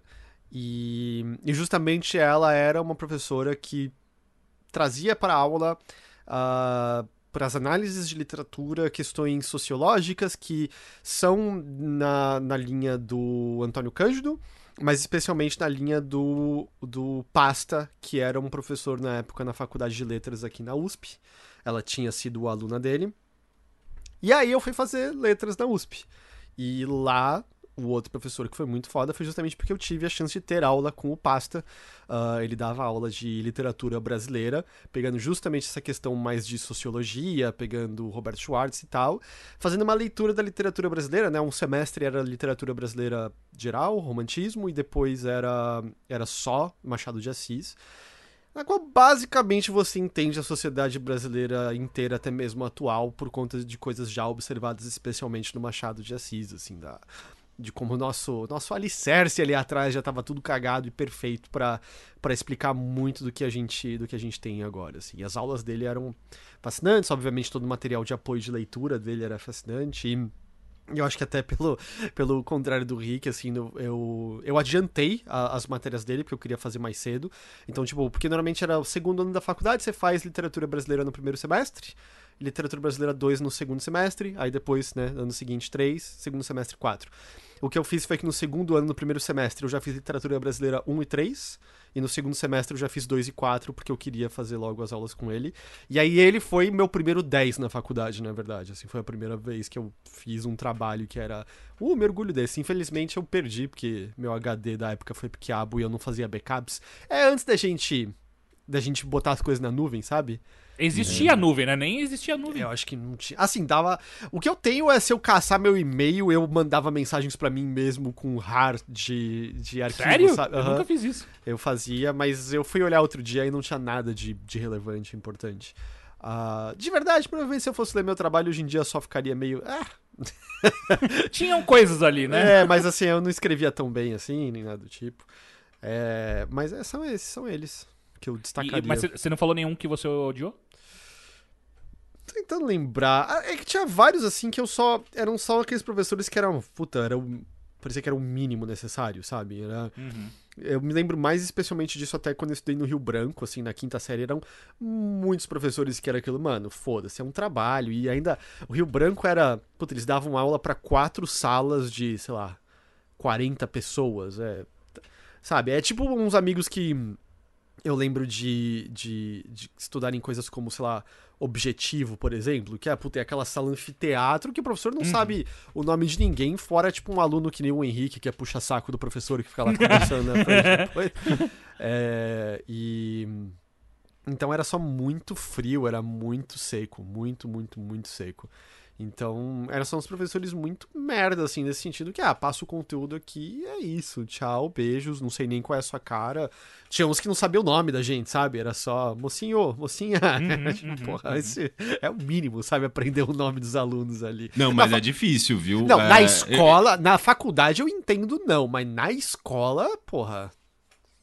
E, e justamente ela era uma professora que trazia para a aula, ah, para as análises de literatura, questões sociológicas que são na, na linha do Antônio Cândido, mas especialmente na linha do, do Pasta, que era um professor na época na Faculdade de Letras aqui na USP. Ela tinha sido aluna dele. E aí eu fui fazer letras na USP. E lá, o outro professor que foi muito foda foi justamente porque eu tive a chance de ter aula com o Pasta. Ah, ele dava aula de literatura brasileira, pegando justamente essa questão mais de sociologia, pegando Roberto Schwartz e tal, fazendo uma leitura da literatura brasileira, né? Um semestre era literatura brasileira geral, romantismo, e depois era, era só Machado de Assis. Na qual basicamente você entende a sociedade brasileira inteira, até mesmo atual, por conta de coisas já observadas, especialmente no Machado de Assis, assim, da, de como o nosso, nosso alicerce ali atrás já estava tudo cagado e perfeito para explicar muito do que a gente do que a gente tem agora, assim. E as aulas dele eram fascinantes, obviamente todo o material de apoio de leitura dele era fascinante e eu acho que até pelo, pelo contrário do Rick, assim, eu- eu, eu adiantei a- as matérias dele, porque eu queria fazer mais cedo. Então, tipo, porque normalmente era o segundo ano da faculdade, você faz literatura brasileira no primeiro semestre, literatura brasileira 2 no segundo semestre, aí depois, né, ano seguinte 3, segundo semestre 4. O que eu fiz foi que no segundo ano, no primeiro semestre, eu já fiz literatura brasileira 1 e 3, e no segundo semestre eu já fiz 2 e 4, porque eu queria fazer logo as aulas com ele. E aí ele foi meu primeiro 10 na faculdade, na verdade. Assim, foi a primeira vez que eu fiz um trabalho que era uh, mergulho desse. Infelizmente eu perdi, porque meu HD da época foi quiabo e eu não fazia backups. É antes da gente da gente botar as coisas na nuvem, sabe? Existia nuvem, né? Nem existia nuvem. Eu acho que não tinha. Assim, dava. O que eu tenho é se eu caçar meu e-mail, eu mandava mensagens pra mim mesmo com RAR de, de arquivo, Sério? sabe? Eu nunca fiz isso. Eu fazia, mas eu fui olhar outro dia e não tinha nada de, de relevante, importante. Ah, de verdade, provavelmente se eu fosse ler meu trabalho hoje em dia só ficaria meio. Ah, Tinham coisas ali, né? É, mas assim, eu não escrevia tão bem assim, nem nada do tipo. É, mas é, são esses, são eles que eu E- destacaria. mas você não falou nenhum que você odiou? Tô tentando lembrar. Ah, É que tinha vários assim que eu só. Eram só aqueles professores que eram. Puta, era o. Parecia que era o mínimo necessário, sabe? Era, Uhum. Eu me lembro mais especialmente disso até quando eu estudei no Rio Branco, assim, na quinta série, eram muitos professores que era aquilo, mano, foda-se, é um trabalho. E ainda, o Rio Branco era, puta, eles davam aula pra quatro salas de, sei lá, 40 pessoas, é, sabe? É tipo uns amigos que eu lembro de, de, de estudarem coisas como, sei lá, objetivo, por exemplo, que é, puta, é aquela sala anfiteatro que o professor não sabe o nome de ninguém, fora, tipo, um aluno que nem o Henrique, que é puxa-saco do professor e que fica lá conversando na frente depois. É, e... Então era só muito frio, era muito seco, muito, muito, muito seco. Então, eram só uns professores muito merda, assim, nesse sentido que, ah, passa o conteúdo aqui e é isso. Tchau, beijos, não sei nem qual é a sua cara. Tinha uns que não sabiam o nome da gente, sabe? Era só, mocinho, mocinha. Tipo, Porra, esse é o mínimo, sabe? Aprender o nome dos alunos ali. Não, mas é difícil, viu? Não, É, na eu- escola, na faculdade eu entendo não, mas na escola, porra.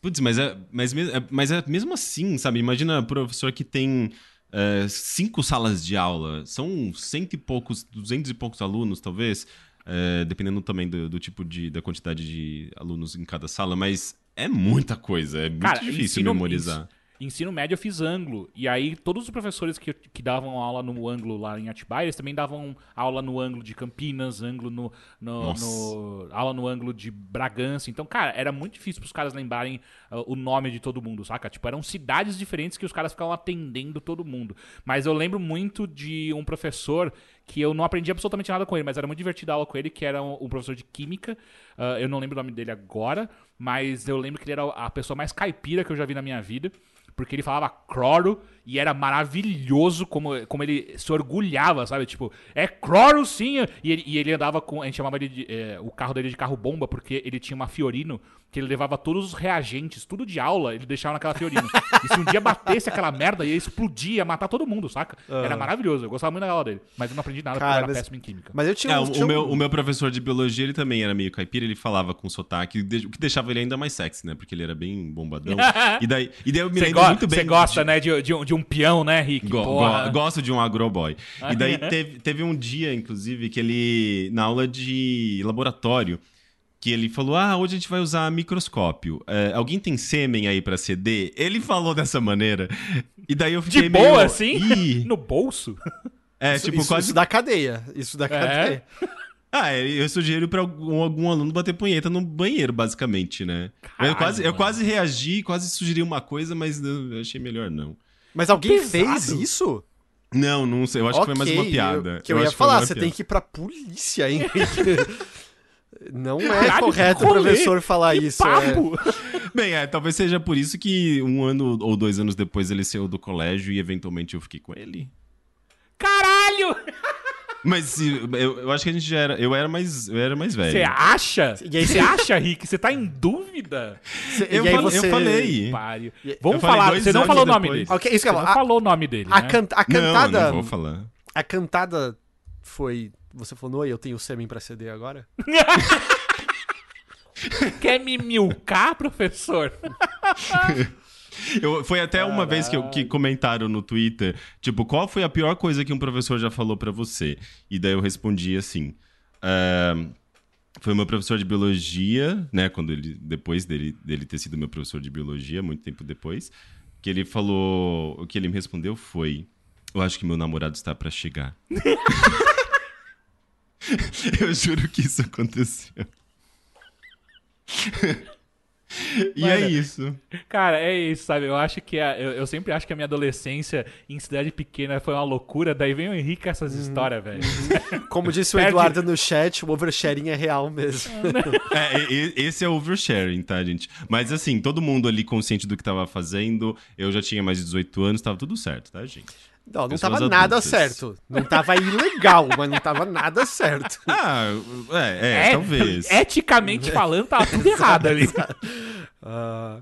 Putz, mas é, mas, é- mas é mesmo assim, sabe? Imagina professor que tem é, cinco salas de aula, são cento e poucos, duzentos e poucos alunos, talvez, é, dependendo também do, do tipo de, da quantidade de alunos em cada sala, mas é muita coisa, é muito Cara, difícil ensino- memorizar. Ensino médio eu fiz ângulo. E aí, todos os professores que, que davam aula no ângulo lá em Atibaia, eles também davam aula no ângulo de Campinas, ângulo no, no, no- aula no ângulo de Bragança. Então, cara, era muito difícil pros caras lembrarem ah, o nome de todo mundo, saca? Tipo, eram cidades diferentes que os caras ficavam atendendo todo mundo. Mas eu lembro muito de um professor que eu não aprendi absolutamente nada com ele, mas era muito divertido a aula com ele, que era um, um professor de química. Ah, eu não lembro o nome dele agora, mas eu lembro que ele era a pessoa mais caipira que eu já vi na minha vida porque ele falava cloro e era maravilhoso como, como ele se orgulhava, sabe? Tipo, é cloro sim! E ele, e ele andava com. A gente chamava ele de, é, o carro dele de carro bomba, porque ele tinha uma Fiorino que ele levava todos os reagentes, tudo de aula, ele deixava naquela Fiorino. e se um dia batesse aquela merda, ia explodir, ia matar todo mundo, saca? Era maravilhoso, eu gostava muito da aula dele. Mas eu não aprendi nada Cara, porque eu era mas- péssimo em química. Mas eu tinha, É, um- o, tinha o meu, um- o meu professor de biologia, ele também era meio caipira, ele falava com sotaque, o que deixava ele ainda mais sexy, né? Porque ele era bem bombadão. e, daí, e daí eu me Você lembro muito bem. você gosta, de- né, de, de um, de um peão, né, Rick? Go- go- gosto de um agroboy. E daí teve, teve um dia, inclusive, que ele, na aula de laboratório, que ele falou: Ah, hoje a gente vai usar microscópio. É, alguém tem sêmen aí pra CD? Ele falou dessa maneira. E daí eu fiquei De meio. boa, assim? Ih, No bolso? é, isso, tipo, isso, quase. isso da cadeia. Isso da cadeia. Ah, eu sugiro pra algum, algum aluno bater punheta no banheiro, basicamente, né? Caralho, eu, quase, eu quase reagi, quase sugeri uma coisa, mas não, eu achei melhor não. Mas alguém Pesado. fez isso? Não, não sei. Eu acho que foi mais uma piada. Eu, que eu, ia acho que foi falar, você piada. tem que ir pra polícia, hein? Não é Caralho, correto o professor falar que isso. é. Bem, é, talvez seja por isso que um ano ou dois anos depois ele saiu do colégio e eventualmente eu fiquei com ele. Caralho! Mas se- eu, eu acho que a gente já era. Eu era mais, eu era mais velho. Você acha? E aí Você acha, Rick? Você tá em dúvida? Cê- Eu, e aí falei, você... eu falei. Pare. Vamos eu falei falar. Você não falou o nome dele. Ok, isso que eu Você não falar. falou o nome dele, A, né? can- a Não, cantada. não vou falar. A cantada foi. Você falou, oi, eu tenho sêmen pra CD agora? Quer me milcar, professor? Eu, foi até uma vez que, eu- que comentaram no Twitter, tipo, qual foi a pior coisa que um professor já falou pra você? E daí eu respondi assim. "Ah, foi meu professor de biologia, né? Quando ele. Depois dele, dele ter sido meu professor de biologia, muito tempo depois, que ele falou. O que ele me respondeu foi. Eu acho que meu namorado está pra chegar. eu juro que isso aconteceu. e é isso. Cara, é isso, sabe? Eu acho que a- eu, eu sempre acho que a minha adolescência em cidade pequena foi uma loucura. Daí vem o Henrique com essas histórias, velho. Como disse o Eduardo no chat, o oversharing é real mesmo. É, esse é oversharing, tá, gente? Mas assim, todo mundo ali consciente do que tava fazendo, eu já tinha mais de 18 anos, tava tudo certo, tá, gente? Não, não Pessoas tava nada certo. Não tava ilegal, mas não tava nada certo. Ah, é, é, talvez. Eticamente falando, tava tudo errado ali. Ah,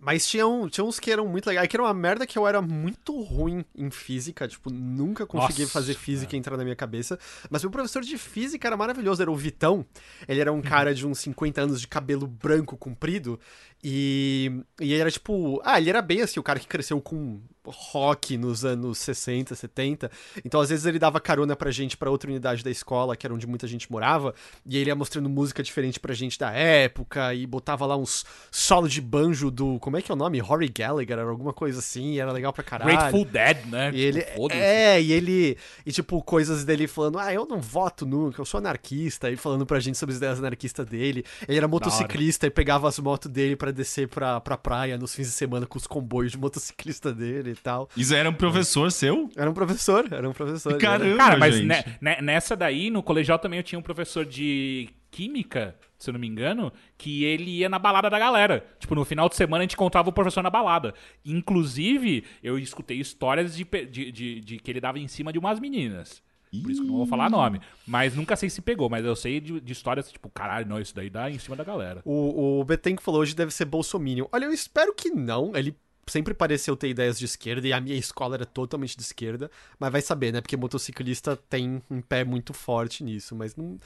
mas tinha, um, tinha uns que eram muito legais, que era uma merda que eu era muito ruim em física, tipo, nunca consegui Nossa, fazer física entrar na minha cabeça. Mas meu professor de física era maravilhoso, era o Vitão. Ele era um cara de uns 50 anos de cabelo branco comprido. E, e ele era tipo. Ah, ele era bem assim, o cara que cresceu com rock nos anos 60, 70. Então, às vezes, ele dava carona pra gente pra outra unidade da escola, que era onde muita gente morava. E ele ia mostrando música diferente pra gente da época. E botava lá uns solos de banjo do. Como é que é o nome? Rory Gallagher, era alguma coisa assim. E era legal pra caralho. Grateful Dead, né? E ele. Tipo. É, e ele. E tipo, coisas dele falando, ah, eu não voto nunca, eu sou anarquista. E falando pra gente sobre as ideias anarquistas dele. Ele era motociclista e pegava as motos dele pra descer pra, pra praia nos fins de semana com os comboios de motociclista dele e tal. Isso era um professor seu? Era um professor, era um professor. Caramba, Cara, mas gente. ne- ne- nessa daí, no colegial também eu tinha um professor de química, se eu não me engano, que ele ia na balada da galera. Tipo, no final de semana a gente encontrava o professor na balada. Inclusive, eu escutei histórias de, de, de- de que ele dava em cima de umas meninas. Por isso que eu não vou falar nome. Mas nunca sei se pegou, mas eu sei de, de histórias tipo, caralho, não, isso daí dá em cima da galera. O, o Beten que falou hoje deve ser bolsominion. Olha, eu espero que não. Ele sempre pareceu ter ideias de esquerda e a minha escola era totalmente de esquerda. Mas vai saber, né? Porque motociclista tem um pé muito forte nisso. Mas não,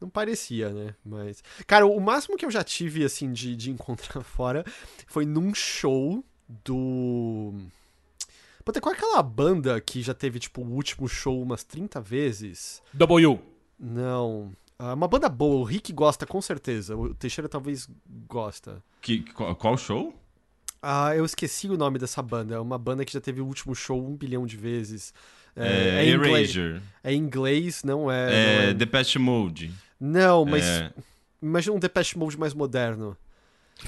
Não parecia, né? Mas. Cara, o máximo que eu já tive, assim, de, de encontrar fora foi num show do. Puta, qual é aquela banda que já teve, tipo, o último show umas 30 vezes? W. Não. Ah, uma banda boa, o Rick gosta com certeza. O Teixeira talvez gosta. Que, qual, qual show? Ah, eu esqueci o nome dessa banda. É uma banda que já teve o último show um bilhão de vezes. É, em inglês- Erasure. É em inglês, não é. É, não, é- Depeche Mode. não, mas. É, Imagina um Depeche Mode mais moderno.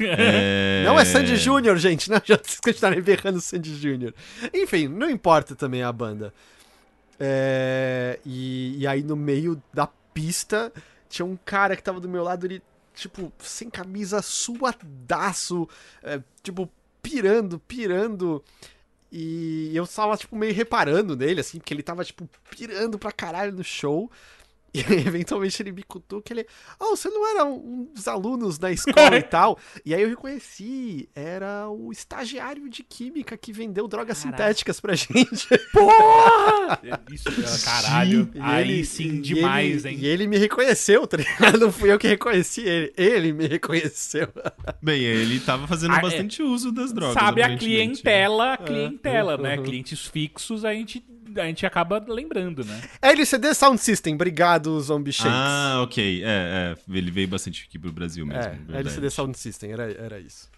É... Não é Sandy Júnior, gente. Não, já vocês continuarem berrando Sandy Júnior. Enfim, não importa também a banda. É, e, e aí no meio da pista tinha um cara que tava do meu lado, ele, tipo, sem camisa, suadaço, é, tipo, pirando, pirando. E eu tava, tipo, meio reparando nele, assim, porque ele tava, tipo, pirando pra caralho no show. E aí, eventualmente ele me cutuca que ele. Oh, você não era um dos alunos da escola e tal? E aí eu reconheci, era o estagiário de química que vendeu drogas Caraca. sintéticas pra gente. Isso, caralho. E Aí ele- sim, e demais, ele- hein? E ele me reconheceu, tá ligado? Não fui eu que reconheci ele. Ele me reconheceu. Bem, ele tava fazendo Ah, é. bastante uso das drogas. Sabe a aparentemente. clientela, a clientela, né? uhum. Clientes fixos, a gente, a gente acaba lembrando, né? LCD Sound System, obrigado, Zombie Shakes. Ah, ok. É, é, ele veio bastante aqui pro Brasil mesmo. é, verdade. LCD Sound System, era, era isso.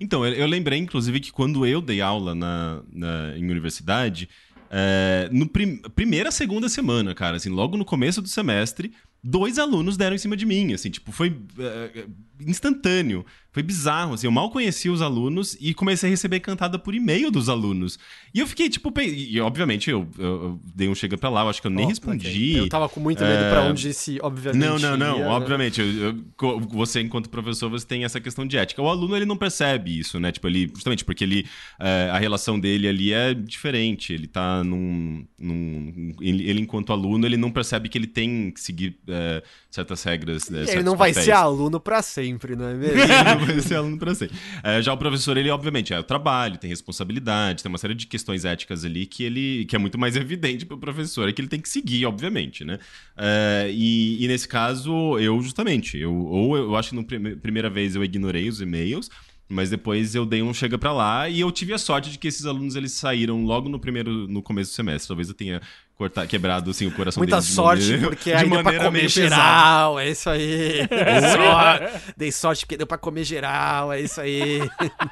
Então, eu, eu lembrei, inclusive, que quando eu dei aula na, na- em universidade, é, no prim- primeira, segunda semana, cara, assim, logo no começo do semestre, dois alunos deram em cima de mim, assim, tipo, foi é, instantâneo, foi bizarro, assim, eu mal conhecia os alunos e comecei a receber cantada por e-mail dos alunos. E eu fiquei, tipo, pe- e obviamente eu, eu- eu dei um chega pra lá, eu acho que eu nem Ó, respondi. ok. Eu tava com muito medo É, pra onde esse, obviamente. Não, não, não. ia, né? Obviamente, eu- eu- você, enquanto professor, você tem essa questão de ética. O aluno, ele não percebe isso, né? Tipo, ele, justamente porque ele, é, a relação dele ali é diferente. Ele tá num. num ele, ele, enquanto aluno, ele não percebe que ele tem que seguir é, certas regras. né, E ele certos não vai papéis. ser aluno pra sempre, não é mesmo? Ele não vai ser aluno pra sempre. É, já o professor, ele, obviamente, é o trabalho, tem responsabilidade, tem uma série de questões éticas ali que ele que é muito mais evidente pro professor, é que ele tem que seguir, obviamente, né? É, e, e nesse caso, eu justamente, eu, ou eu acho que na primeira vez eu ignorei os e-mails, mas depois eu dei um chega pra lá e eu tive a sorte de que esses alunos eles saíram logo no primeiro no começo do semestre. Talvez eu tenha cortado, quebrado assim o coração Muita sorte, maneira- porque de aí deu pra comer geral, é isso aí. Dei sorte, dei sorte porque deu pra comer geral, é isso aí.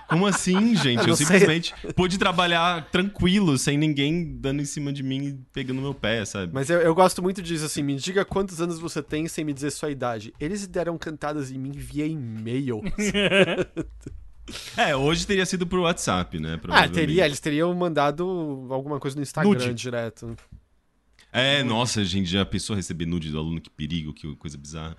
Como assim, gente? Eu Eu, não sei. simplesmente pude trabalhar tranquilo, sem ninguém dando em cima de mim e pegando meu pé, sabe? Mas eu, eu gosto muito disso, assim, me diga quantos anos você tem sem me dizer sua idade. Eles deram cantadas em mim via e-mail. É, hoje teria sido por WhatsApp, né? ah, teria, eles teriam mandado alguma coisa no Instagram Nude. direto. É, nossa, gente, já pensou receber nude do aluno? Que perigo, que coisa bizarra.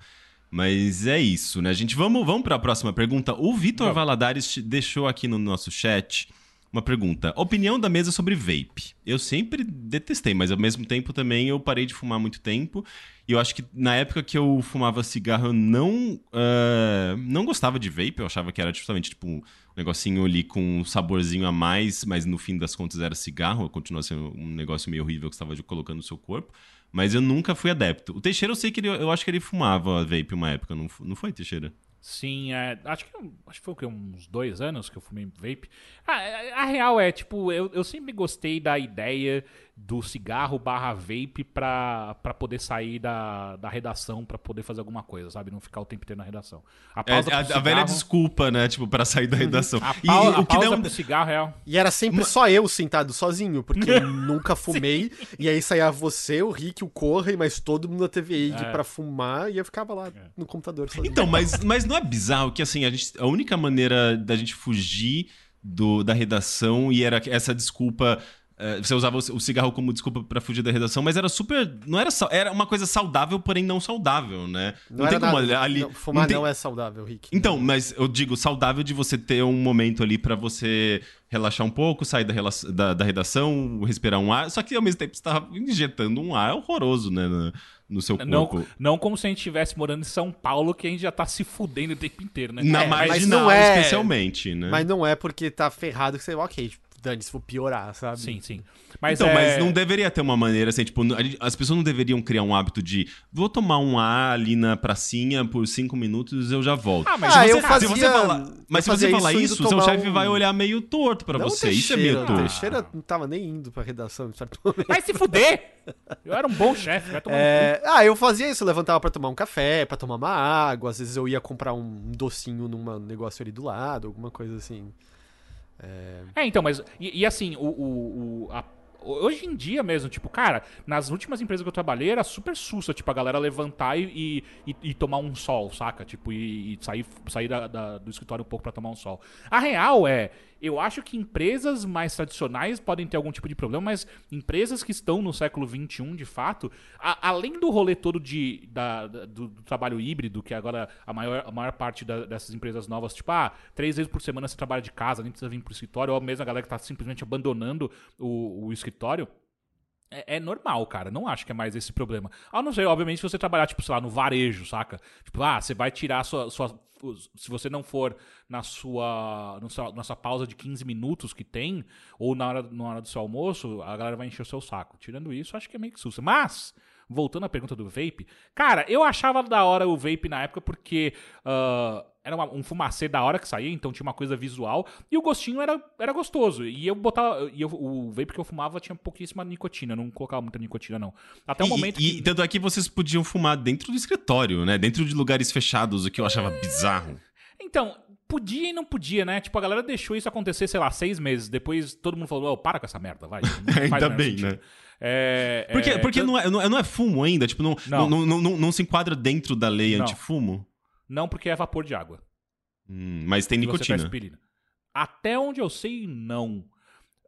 Mas é isso, né, gente? Vamos, vamos para a próxima pergunta. O Vitor. Valadares deixou aqui no nosso chat uma pergunta. Opinião da mesa sobre vape. Eu sempre detestei, mas ao mesmo tempo também eu parei de fumar há muito tempo. E eu acho que na época que eu fumava cigarro, eu não, ah, não gostava de vape. Eu achava que era justamente tipo um negocinho ali com um saborzinho a mais, mas no fim das contas era cigarro. Continua sendo um negócio meio horrível que estava colocando no seu corpo. Mas eu nunca fui adepto. O Teixeira, eu sei que ele, eu acho que ele fumava vape uma época, não, não foi, Teixeira? Sim, é, acho, que, acho que foi uns dois anos que eu fumei vape. Ah, a, a real é, tipo, eu, eu sempre gostei da ideia do cigarro barra vape pra, pra poder sair da, da redação, pra poder fazer alguma coisa, sabe? Não ficar o tempo inteiro na redação. A É, pausa a, pro a velha cigarro- desculpa, né? Tipo, para sair da redação. A, E- pau- e a o que pausa um- pro cigarro é real. E era sempre só eu sentado sozinho, porque eu nunca fumei. e aí saía você, o Rick, o Corre, mas todo mundo na TVI É. pra fumar e eu ficava lá no computador sozinho. Então, mas, mas não é bizarro que assim, a, gente, a única maneira da gente fugir do, da redação e era essa desculpa. Eh, você usava o cigarro como desculpa pra fugir da redação, mas era super. Não era, era uma coisa saudável, porém não saudável, né? não, era tem como nada- ali. não, fumar tem- não é saudável, Rick. Então, mas eu digo saudável de você ter um momento ali pra você relaxar um pouco, sair da, da, da redação, respirar um ar. Só que ao mesmo tempo você tava injetando um ar horroroso, né? No, no seu corpo. Não, não como se a gente estivesse morando em São Paulo, que a gente já tá se fudendo o tempo inteiro, né? Na É, mas marginal, não é- especialmente, né? Mas não é porque tá ferrado que você, ok, dane-se, vou piorar, sabe? Sim, sim. Mas, então, é... mas não deveria ter uma maneira assim, tipo, as pessoas não deveriam criar um hábito de vou tomar um A ali na pracinha por cinco minutos e eu já volto. Ah, mas Ah, se eu você, fazia- se você falar, eu mas se você falar isso isso, seu chefe um- vai olhar meio torto pra Não você. o Isso é Teixeira, meio o torto. Teixeira não tava nem indo pra redação em certo momento. Vai se fuder! Eu era um bom chefe, vai tomar. É, ah, eu fazia isso, eu levantava pra tomar um café, pra tomar uma água, às vezes eu ia comprar um docinho num negócio ali do lado, alguma coisa assim. É, então, mas. E, e assim, o. o- o- a- hoje em dia mesmo, tipo, cara, nas últimas empresas que eu trabalhei era super sussa, tipo, a galera levantar e, e, e tomar um sol, saca? Tipo, e, e sair, sair da- da- do escritório um pouco pra tomar um sol. A real é. Eu acho que empresas mais tradicionais podem ter algum tipo de problema, mas empresas que estão no século XXI, de fato, a- além do rolê todo de, da- do, do trabalho híbrido, que agora a maior, a maior parte da- dessas empresas novas, tipo, ah, três vezes por semana você trabalha de casa, nem precisa vir pro escritório, ou mesmo a galera que tá simplesmente abandonando o, o escritório. É, é normal, cara. Não acho que é mais esse problema. A não ser, obviamente, se você trabalhar, tipo, sei lá, no varejo, saca? Tipo, ah, você vai tirar sua. sua se você não for na sua, no seu- na sua pausa de 15 minutos que tem, ou na hora, na hora do seu almoço, a galera vai encher o seu saco. Tirando isso, acho que é meio que sussa. Mas, voltando à pergunta do vape, cara, eu achava da hora o vape na época porque ah, era uma- um fumacê da hora que saía, então tinha uma coisa visual, e o gostinho era, era gostoso. E eu botava. E eu- o vape que eu fumava tinha pouquíssima nicotina, não colocava muita nicotina, não. Até o E- momento e, que. e tanto é que vocês podiam fumar dentro do escritório, né? Dentro de lugares fechados, o que eu achava bizarro. Então, podia e não podia, né? Tipo, a galera deixou isso acontecer, sei lá, seis meses. Depois todo mundo falou, "Ô, para com essa merda, vai. Ainda bem, sentido." né? É, Porque, é, porque não, é, não, é, não é fumo ainda? Tipo, não, Não. não. Não, não, não se enquadra dentro da lei Não. antifumo? Não, porque é vapor de água. Hum, mas tem tá nicotina. Até onde eu sei, não.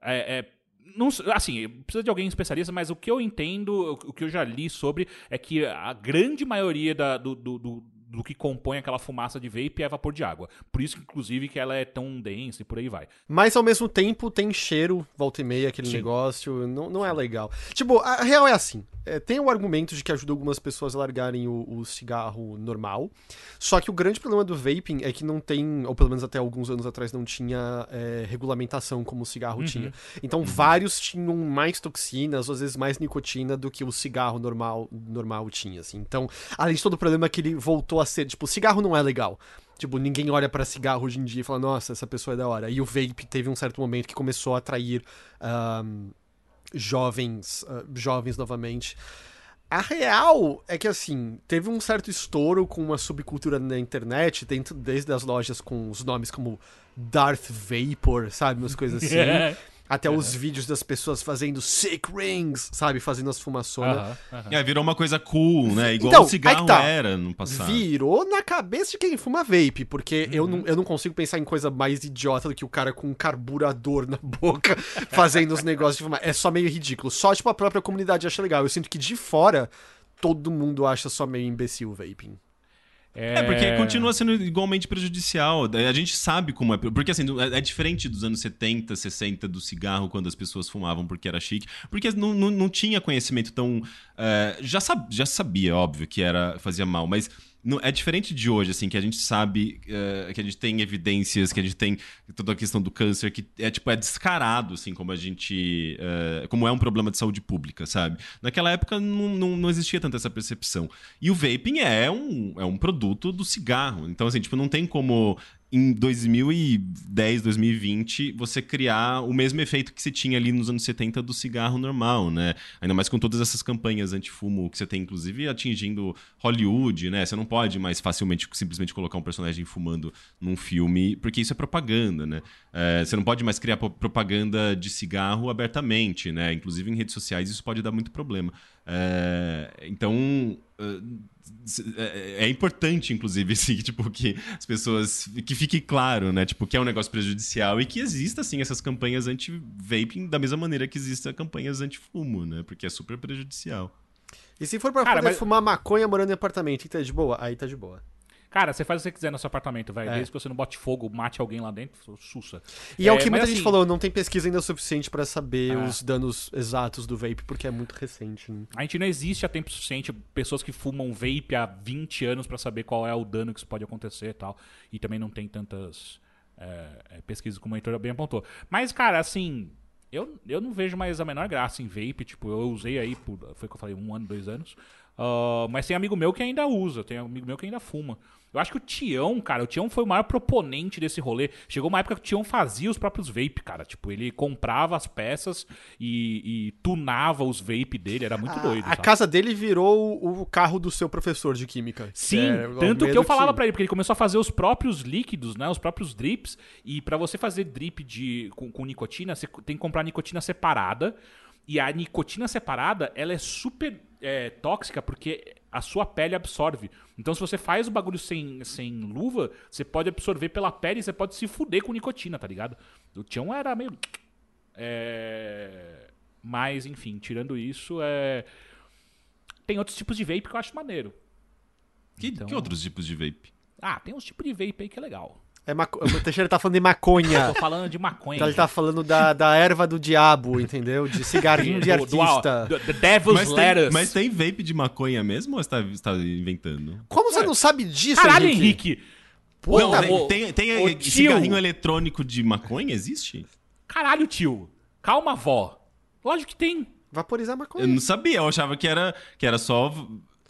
É, é, não assim, precisa de alguém especialista, mas o que eu entendo, o, o que eu já li sobre, é que a grande maioria da- do, do, do- do que compõe aquela fumaça de vape é vapor de água. Por isso, inclusive, que ela é tão densa e por aí vai. Mas ao mesmo tempo tem cheiro, volta e meia, aquele Sim. negócio, não, não é legal. Tipo, a real é assim: é, tem o argumento de que ajuda algumas pessoas a largarem o, o cigarro normal. Só que o grande problema do vaping é que não tem, ou pelo menos até alguns anos atrás, não tinha é, regulamentação como o cigarro Uhum. tinha. Então vários tinham mais toxinas, ou às vezes mais nicotina do que o cigarro normal, normal tinha. Assim. Então, além de todo o problema que ele voltou a ser, tipo, cigarro não é legal. Tipo, ninguém olha pra cigarro hoje em dia e fala, nossa, essa pessoa é da hora. E o vape teve um certo momento que começou a atrair ahn, jovens, ah, jovens novamente. A real é que, assim, teve um certo estouro com uma subcultura na internet, dentro, desde as lojas com os nomes como Darth Vapor, sabe? Umas coisas assim. Até os vídeos das pessoas fazendo sick rings, sabe? Fazendo as fumaçonas. Aham, aham. É, virou uma coisa cool, né? Igual Então, o cigarro tá. era no passado. Virou na cabeça de quem fuma vape, porque eu, não, eu não consigo pensar em coisa mais idiota do que o cara com um carburador na boca fazendo os negócios de fumar. É só meio ridículo. Só, tipo, a própria comunidade acha legal. Eu sinto que de fora, todo mundo acha só meio imbecil o vaping. É, porque continua sendo igualmente prejudicial. A gente sabe como é. Porque, assim, é é diferente dos anos 70, 60 do cigarro, quando as pessoas fumavam porque era chique. Porque não, não, não tinha conhecimento tão. é, já, sab, já sabia, óbvio, que era fazia mal, mas. É diferente de hoje, assim, que a gente sabe, é, que a gente tem evidências, que a gente tem toda a questão do câncer, que é tipo, é descarado, assim, como a gente. é, como é um problema de saúde pública, sabe? Naquela época não, não, não existia tanta essa percepção. E o vaping é um, é um produto do cigarro. Então, assim, tipo, não tem como em 2010, 2020, você criar o mesmo efeito que se tinha ali nos anos 70 do cigarro normal, né? Ainda mais com todas essas campanhas antifumo que você tem, inclusive, atingindo Hollywood, né? Você não pode mais facilmente simplesmente colocar um personagem fumando num filme, porque isso é propaganda, né? É, você não pode mais criar pro- propaganda de cigarro abertamente, né? Inclusive em redes sociais isso pode dar muito problema. É, então é, é importante, inclusive, assim, tipo, que as pessoas. que fique claro, né? Tipo, que é um negócio prejudicial e que exista, assim, essas campanhas anti-vaping da mesma maneira que existem campanhas anti-fumo, né? Porque é super prejudicial. E se for pra Cara, poder mas- fumar maconha morando em apartamento e tá de boa, aí tá de boa. Cara, você faz o que você quiser no seu apartamento, velho. É. Desde que você não bote fogo, mate alguém lá dentro, sussa. E é, o que muita gente assim, falou, não tem pesquisa ainda suficiente pra saber Ah. os danos exatos do vape, porque é muito recente. Né? A gente não existe há tempo suficiente pessoas que fumam vape há 20 anos pra saber qual é o dano que isso pode acontecer e tal. E também não tem tantas é, é, pesquisa como o Heitor bem apontou. Mas, cara, assim, eu, eu não vejo mais a menor graça em vape. Tipo, eu usei aí por, foi o que eu falei, um ano, dois anos. Uh, mas tem amigo meu que ainda usa, tem amigo meu que ainda fuma. Eu acho que o Tião, cara, o Tião foi o maior proponente desse rolê. Chegou uma época que o Tião fazia os próprios vape, cara. Tipo, ele comprava as peças e, e tunava os vape dele, era muito a, doido. A sabe? casa dele virou o carro do seu professor de química. Sim, é, tanto que eu falava que... para ele, porque ele começou a fazer os próprios líquidos, né? Os próprios drips. E para você fazer drip de, com, com nicotina, você tem que comprar nicotina separada. E a nicotina separada, ela é super é, tóxica porque a sua pele absorve. Então, se você faz o bagulho sem, sem luva, você pode absorver pela pele e você pode se fuder com nicotina, tá ligado? O Tião era meio. É... Mas, enfim, tirando isso, é... tem outros tipos de vape que eu acho maneiro. Que, então... que outros tipos de vape? Ah, tem uns tipos de vape aí que é legal. É maco... O Teixeira tá falando de maconha. Eu tô falando de maconha. Então ele tá falando da, da erva do diabo, entendeu? De cigarrinho de artista. Do, do, the Devil's mas Lettuce. Tem, mas tem vape de maconha mesmo ou você tá, você tá inventando? Como você não sabe disso, Caralho, Henrique? Henrique. Pô, não, o, tem, tem, o cigarrinho eletrônico de maconha? Existe? Caralho, tio. Calma, vó. Lógico que tem. Vaporizar maconha. Eu não sabia, eu achava que era, que era só...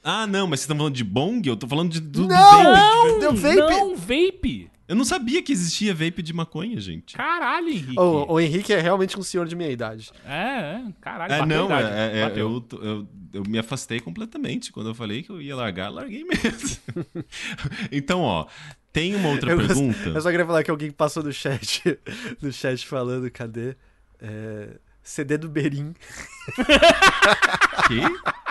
Ah, não, mas vocês estão falando de bong? Eu tô falando de, do, não, do vape. Não, Deu vape. não, vape. Eu não sabia que existia vape de maconha, gente. Caralho, Henrique. O, o Henrique é realmente um senhor de minha idade. É, é, caralho. É, não, a idade, é, é, bateu. eu, eu, eu me afastei completamente. Quando eu falei que eu ia largar, larguei mesmo. então, ó, tem uma outra Eu gost- pergunta. Eu só queria falar que alguém passou no chat, no chat falando, cadê? É, CD do Berim. Que?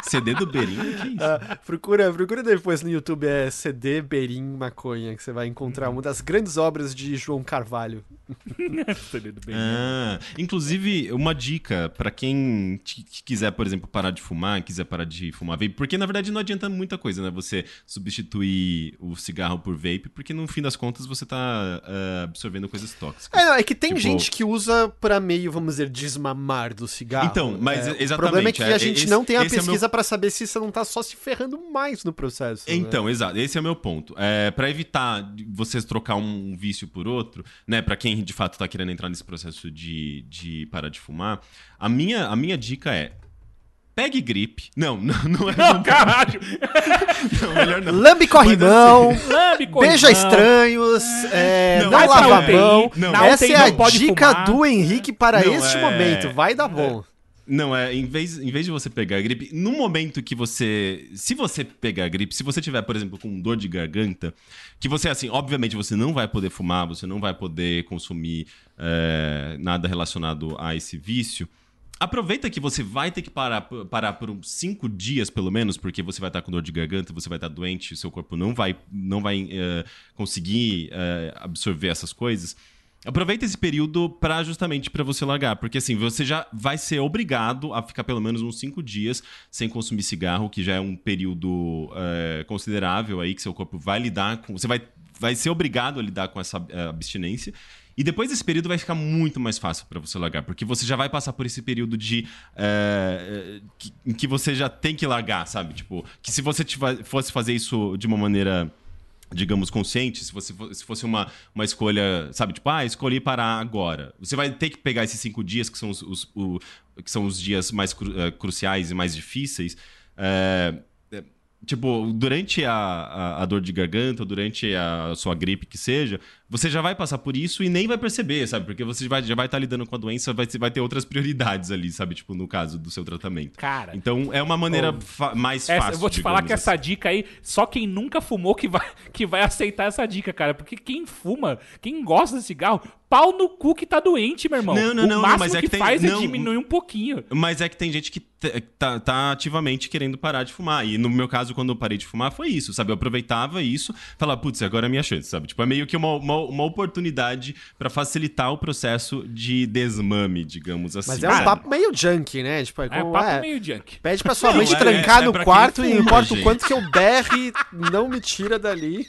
CD do Berim? Que isso? Ah, procura, procura depois no YouTube, é CD Berim Maconha, que você vai encontrar uma das grandes obras de João Carvalho. CD do bem. Ah, inclusive, uma dica pra quem quiser, por exemplo, parar de fumar, quiser parar de fumar vape, porque na verdade não adianta muita coisa, né? Você substituir o cigarro por vape, porque no fim das contas você tá ah, absorvendo coisas tóxicas. É, não, é que tem Tipo- gente que usa pra meio, vamos dizer, desmamar do cigarro. Então, mas É, exatamente, O problema é que é, a gente esse- não tem a é o meu- pesquisa pra saber se você não tá só se ferrando mais no processo. né? Então, exato. Esse é o meu ponto. É, para evitar vocês trocar um vício por outro, né? Para quem de fato tá querendo entrar nesse processo de, de parar de fumar, a minha, a minha dica é. Pegue gripe. Não, não, não é. Não, caralho. Não, melhor não. Lambe corrimão, Lambe, beija corrimão. estranhos, é, Não, não, lava mão. não. Essa é a não dica fumar. do Henrique para Não, este é- momento. Vai dar bom. Não, é, em vez, em vez de você pegar a gripe, no momento que você. Se você pegar a gripe, se você tiver, por exemplo, com dor de garganta, que você, assim, obviamente você não vai poder fumar, você não vai poder consumir é, nada relacionado a esse vício. Aproveita que você vai ter que parar, parar por uns cinco dias, pelo menos, porque você vai estar com dor de garganta, você vai estar doente, seu corpo não vai, não vai é, conseguir é, absorver essas coisas. Aproveita esse período para justamente para você largar, porque assim você já vai ser obrigado a ficar pelo menos uns cinco dias sem consumir cigarro, que já é um período é, considerável aí que seu corpo vai lidar com, você vai, vai ser obrigado a lidar com essa é, abstinência. E depois desse período vai ficar muito mais fácil para você largar, porque você já vai passar por esse período de é, que- em que você já tem que largar, sabe? Tipo, que se você fosse fazer isso de uma maneira digamos, consciente, se, você, se fosse uma, uma escolha, sabe, tipo, ah, escolhi parar agora. Você vai ter que pegar esses cinco dias, que são os, os- o- que são os dias mais cru- eh, cruciais e mais difíceis. eh, eh, tipo, durante a, a, a dor de garganta, durante a sua gripe que seja, você já vai passar por isso e nem vai perceber, sabe? Porque você vai, já vai estar lidando com a doença, vai, ter- vai ter outras prioridades ali, sabe? Tipo, no caso do seu tratamento. Cara. Então, é uma maneira fa- mais Essa- fácil, eu vou te falar que assim. essa dica aí, só quem nunca fumou que vai, que vai aceitar essa dica, cara. Porque quem fuma, quem gosta de cigarro, pau no cu que tá doente, meu irmão. Não, não, o não, máximo mas é que, que tem- faz é não. diminuir um pouquinho. Mas é que tem gente que tá, tá ativamente querendo parar de fumar. E no meu caso, quando eu parei de fumar, foi isso, sabe? Eu aproveitava isso, falava, putz, agora é a minha chance, sabe? Tipo, é meio que uma, uma, uma oportunidade pra facilitar o processo de desmame, digamos assim. Mas é um sabe? papo meio junkie, né? Tipo, é, É, como, papo é, meio junk. Pede pra sua Não, mãe te é- trancar é no quarto e não importa o quanto que eu berre, não me tira dali.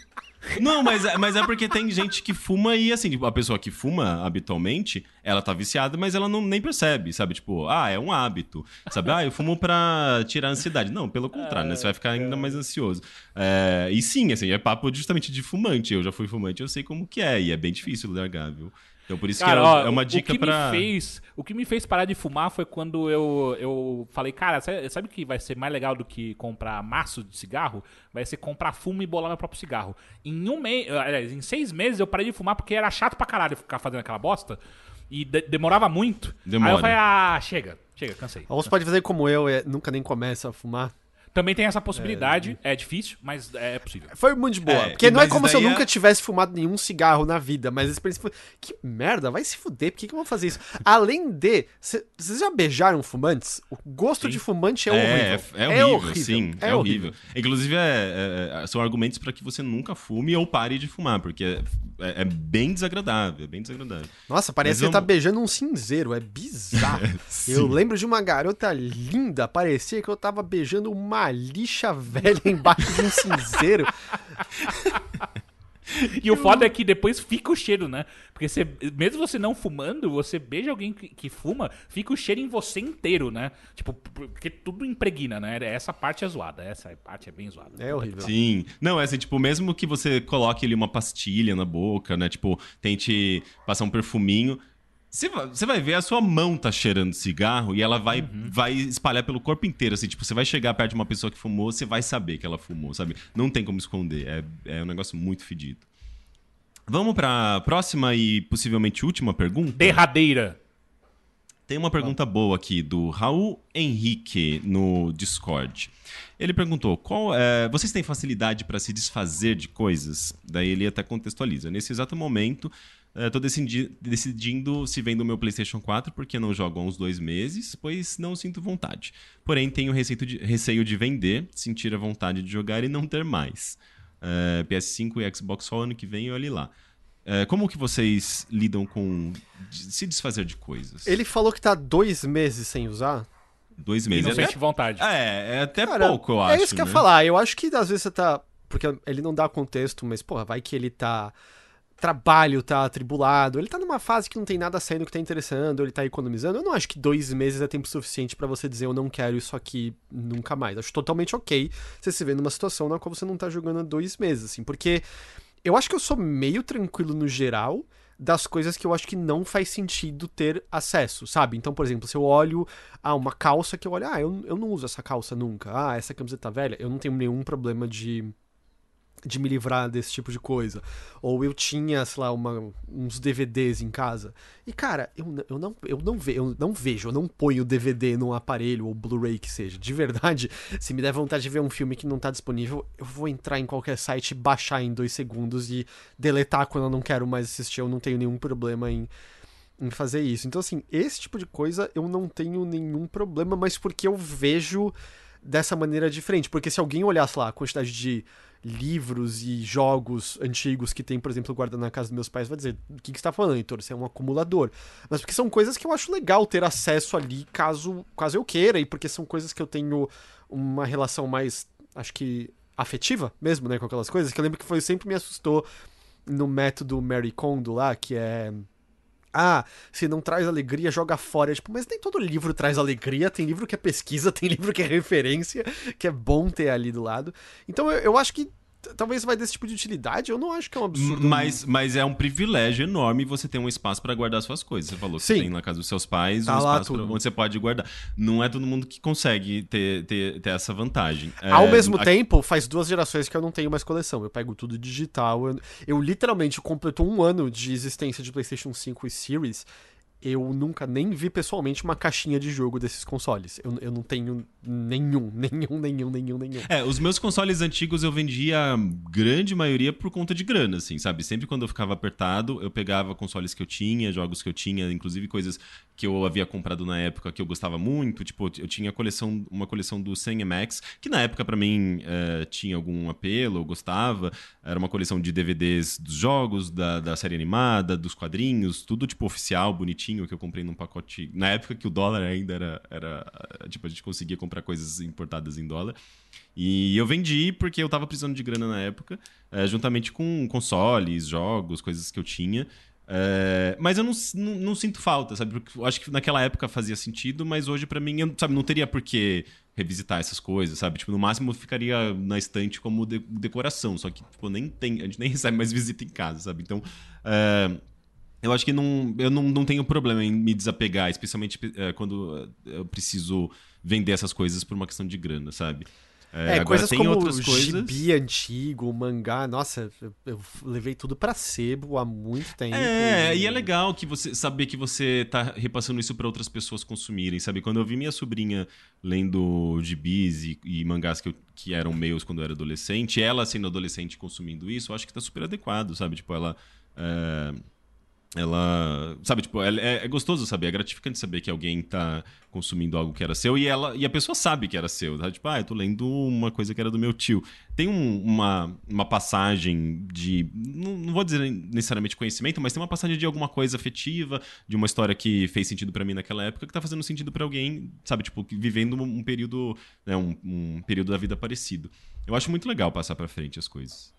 Não, mas, é- mas é porque tem gente que fuma e, assim, tipo, a pessoa que fuma habitualmente, ela tá viciada, mas ela não nem percebe, sabe? Tipo, ah, é um hábito. Sabe? Ah, eu fumo pra tirar a ansiedade. Não, pelo contrário, né? Você vai ficar ainda mais ansioso. É, e sim, assim, é papo justamente de fumante. Eu já fui fumante, eu sei como que é. E é bem difícil largar, viu? Então por isso Cara, que é, ó, é uma o- dica o que pra... Me fez, o que me fez parar de fumar foi quando eu, eu falei, cara, sabe, sabe o que vai ser mais legal do que comprar maço de cigarro? Vai ser comprar fumo e bolar meu próprio cigarro. Em um mês, aliás, em seis meses eu parei de fumar porque era chato pra caralho ficar fazendo aquela bosta. E de- demorava muito. Demora. Aí eu falei, ah, chega, chega, cansei. Ou você pode fazer como eu, é, nunca nem começa a fumar. Também tem essa possibilidade, é, difícil, mas é possível. Foi muito de boa. É, porque não é como se eu daí é- nunca tivesse fumado nenhum cigarro na vida, mas a experiência foi. Que merda, vai se fuder, por que, que eu vou fazer isso? Além de. cê- Vocês já beijaram fumantes? O gosto de fumante é horrível. É, é horrível, sim. É, horrível. Inclusive, é- é- são argumentos pra que você nunca fume ou pare de fumar, porque é, é- é bem desagradável, é bem desagradável. Nossa, parece Mas que você tá vamos- beijando um cinzeiro, é bizarro. eu lembro de uma garota linda, parecia que eu tava beijando uma lixa velha embaixo de um cinzeiro. E o foda é que depois fica o cheiro, né? Porque você, mesmo você não fumando, você beija alguém que, que fuma, fica o cheiro em você inteiro, né? Tipo, porque tudo impregna, né? Essa parte é zoada, essa parte é bem zoada. É horrível. Sim. Não, é assim, tipo, mesmo que você coloque ali uma pastilha na boca, né? Tipo, tente passar um perfuminho. Você vai, ver a sua mão tá cheirando cigarro e ela vai, vai espalhar pelo corpo inteiro, assim. Tipo, você vai chegar perto de uma pessoa que fumou, você vai saber que ela fumou, sabe? Não tem como esconder. É, é um negócio muito fedido. Vamos pra próxima e possivelmente última pergunta? Derradeira. Tem uma pergunta boa aqui do Raul Henrique no Discord. Ele perguntou: qual é, vocês têm facilidade para se desfazer de coisas? Daí ele até contextualiza. Nesse exato momento, estou decidindo se vendo o meu PlayStation 4 porque não jogo há uns dois meses, pois não sinto vontade. Porém, tenho receio de, receio de vender, sentir a vontade de jogar e não ter mais. É, PS5 e Xbox só ano que vem, olhe lá. É, como que vocês lidam com se desfazer de coisas? Ele falou que tá dois meses sem usar. Dois E meses. não é, sente vontade. é, é até Cara, pouco, eu acho. É isso que eu né? ia falar. Eu acho que às vezes você tá. Porque ele não dá contexto, mas, porra, vai que ele tá. Trabalho tá atribulado, ele tá numa fase que não tem nada saindo que tá interessando, ele tá economizando. Eu não acho que dois meses é tempo suficiente pra você dizer eu não quero isso aqui nunca mais. Acho totalmente ok você se vê numa situação na qual você não tá jogando há dois meses, assim, porque eu acho que eu sou meio tranquilo no geral das coisas que eu acho que não faz sentido ter acesso, sabe? Então, por exemplo, se eu olho ah, uma calça que eu olho, ah, eu, eu não uso essa calça nunca, ah, essa camiseta velha, eu não tenho nenhum problema de de me livrar desse tipo de coisa. Ou eu tinha, sei lá, uma, uns DVDs em casa. E, cara, eu, eu, não, eu, não ve, eu não vejo, eu não ponho DVD num aparelho ou Blu-ray que seja. De verdade, se me der vontade de ver um filme que não tá disponível, eu vou entrar em qualquer site, baixar em dois segundos e deletar quando eu não quero mais assistir. Eu não tenho nenhum problema em, em fazer isso. Então, assim, esse tipo de coisa eu não tenho nenhum problema, mas porque eu vejo dessa maneira diferente. Porque se alguém olhasse lá a quantidade de livros e jogos antigos que tem, por exemplo, guardado na casa dos meus pais, vai dizer: o que, que você tá falando, Heitor? Você é um acumulador. Mas porque são coisas que eu acho legal ter acesso ali caso, caso eu queira, e porque são coisas que eu tenho uma relação mais, acho que afetiva mesmo, né, com aquelas coisas, que eu lembro que foi sempre me assustou no método Mary Kondo lá, que é ah, se não traz alegria, joga fora. Tipo, mas nem todo livro traz alegria. Tem livro que é pesquisa, tem livro que é referência, que é bom ter ali do lado. Então eu, eu acho que talvez vai desse tipo de utilidade. Eu não acho que é um absurdo. Mas, mas é um privilégio enorme você ter um espaço para guardar suas coisas. Você falou que Sim. tem na casa dos seus pais Tá um espaço pra- onde você pode guardar. Não é todo mundo que consegue ter, ter, ter essa vantagem. É, Ao mesmo a- tempo, faz duas gerações que eu não tenho mais coleção. Eu pego tudo digital. Eu, eu literalmente completou um ano de existência de PlayStation 5 e Series. Eu nunca nem vi pessoalmente uma caixinha de jogo desses consoles. Eu, eu não tenho nenhum, nenhum, nenhum, nenhum, nenhum. É, os meus consoles antigos eu vendia a grande maioria por conta de grana, assim, sabe? Sempre quando eu ficava apertado, eu pegava consoles que eu tinha, jogos que eu tinha, inclusive coisas que eu havia comprado na época que eu gostava muito. Tipo, eu tinha coleção, uma coleção do 100 MX, que na época pra mim eh, tinha algum apelo, eu gostava. Era uma coleção de DVDs dos jogos, da, da série animada, dos quadrinhos, tudo tipo oficial, bonitinho. Que eu comprei num pacote. Na época que o dólar ainda era. era tipo, a gente conseguia comprar coisas importadas em dólar. E eu vendi porque eu tava precisando de grana na época, é, juntamente com consoles, jogos, coisas que eu tinha. É, mas eu não, não, não, sinto falta, sabe? Porque eu acho que naquela época fazia sentido, mas hoje para mim, eu, sabe, não teria por que revisitar essas coisas, sabe? Tipo, no máximo ficaria na estante como de, decoração, só que tipo, nem tem, a gente nem recebe mais visita em casa, sabe? Então, é, eu acho que não, eu não, não tenho problema em me desapegar, especialmente é, quando eu preciso vender essas coisas por uma questão de grana, sabe? É, é coisas como outras coisas... gibi antigo, mangá, nossa, eu, levei tudo para sebo há muito tempo. É, e... e... é legal que você saber que você tá repassando isso para outras pessoas consumirem, sabe? Quando eu vi minha sobrinha lendo gibis e, e mangás que, eu, que eram meus quando eu era adolescente, ela sendo adolescente consumindo isso, eu acho que tá super adequado, sabe? Tipo, ela... É ela sabe tipo é, é, gostoso saber é gratificante saber que alguém tá consumindo algo que era seu e ela e a pessoa sabe que era seu tá? tipo ah eu tô lendo uma coisa que era do meu tio tem um, uma, uma passagem de não, não, vou dizer necessariamente conhecimento mas tem uma passagem de alguma coisa afetiva de uma história que fez sentido para mim naquela época que tá fazendo sentido para alguém sabe tipo vivendo um, período né, um, um período da vida parecido eu acho muito legal passar para frente as coisas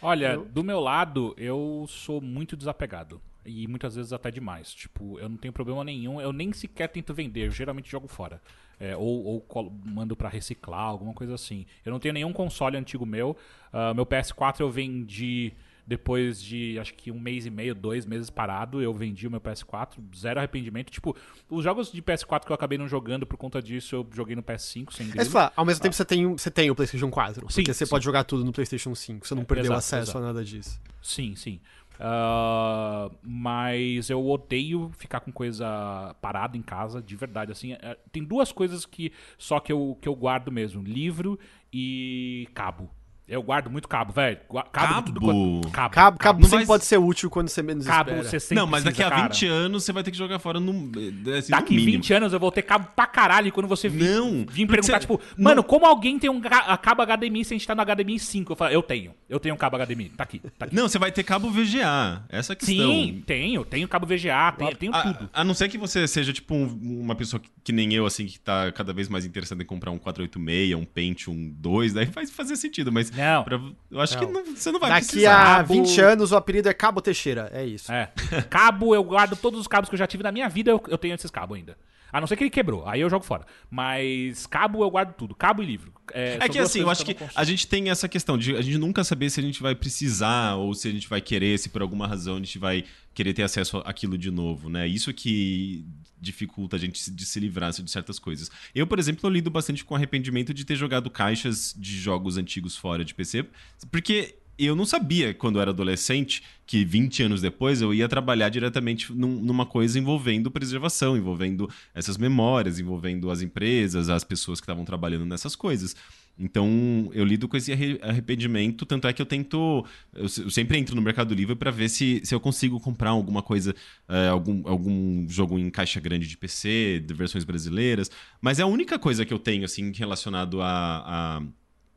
Olha, eu... do meu lado, eu sou muito desapegado. E muitas vezes até demais. Tipo, eu não tenho problema nenhum, eu nem sequer tento vender, eu geralmente jogo fora. É, ou, ou mando para reciclar, alguma coisa assim. Eu não tenho nenhum console antigo meu. Uh, meu PS4 eu vendi depois de acho que um mês e meio, dois meses parado, eu vendi o meu PS4, zero arrependimento. Tipo, os jogos de PS4 que eu acabei não jogando por conta disso, eu joguei no PS5 sem Mas fala, ao mesmo ah. tempo você tem, você tem o PlayStation 4, sim, porque você sim. pode jogar tudo no PlayStation 5, você não perdeu exato, acesso exato. a nada disso. Sim, sim. Uh, mas eu odeio ficar com coisa parada em casa, de verdade. Assim, é, tem duas coisas que só que eu, que eu guardo mesmo: livro e cabo. Eu guardo muito cabo, velho. Cabo? Cabo, cabo. cabo, cabo sempre vai... pode ser útil quando você menos cabo, espera. Você sempre Não, mas daqui a 20 cara. anos você vai ter que jogar fora no, assim, Daqui no 20 anos eu vou ter cabo pra caralho quando você vir, não, vir perguntar, você... tipo, mano, não. como alguém tem um cabo HDMI se a gente tá no HDMI 5? Eu falo, eu tenho. Eu tenho um cabo HDMI. Tá aqui, tá aqui. Não, você vai ter cabo VGA. Essa é a questão. Sim, tenho. Tenho cabo VGA, tenho, tenho a, tudo. A não ser que você seja, tipo, um, uma pessoa que, que, nem eu, assim, que tá cada vez mais interessada em comprar um 486, um Pentium 2, daí vai fazer sentido, mas... Não. Pra, eu acho não. que não, você não vai Daqui precisar. Daqui a 20 anos o apelido é Cabo Teixeira, é isso. É. Cabo, eu guardo todos os cabos que eu já tive na minha vida, eu, eu tenho esses cabos ainda. A não ser que ele quebrou, aí eu jogo fora. Mas cabo eu guardo tudo, cabo e livro. É, é que assim, eu acho que, que a gente tem essa questão de a gente nunca saber se a gente vai precisar ou se a gente vai querer, se por alguma razão a gente vai querer ter acesso àquilo de novo, né? Isso que dificulta a gente de se livrar de certas coisas. Eu, por exemplo, eu lido bastante com arrependimento de ter jogado caixas de jogos antigos fora de PC, porque eu não sabia, quando eu era adolescente, que 20 anos depois eu ia trabalhar diretamente num, numa coisa envolvendo preservação, envolvendo essas memórias, envolvendo as empresas, as pessoas que estavam trabalhando nessas coisas. Então, eu lido com esse arrependimento, tanto é que eu tento. Eu, sempre entro no Mercado Livre para ver se, se eu consigo comprar alguma coisa, é, algum, algum jogo em caixa grande de PC, de versões brasileiras. Mas é a única coisa que eu tenho, assim, relacionado a, a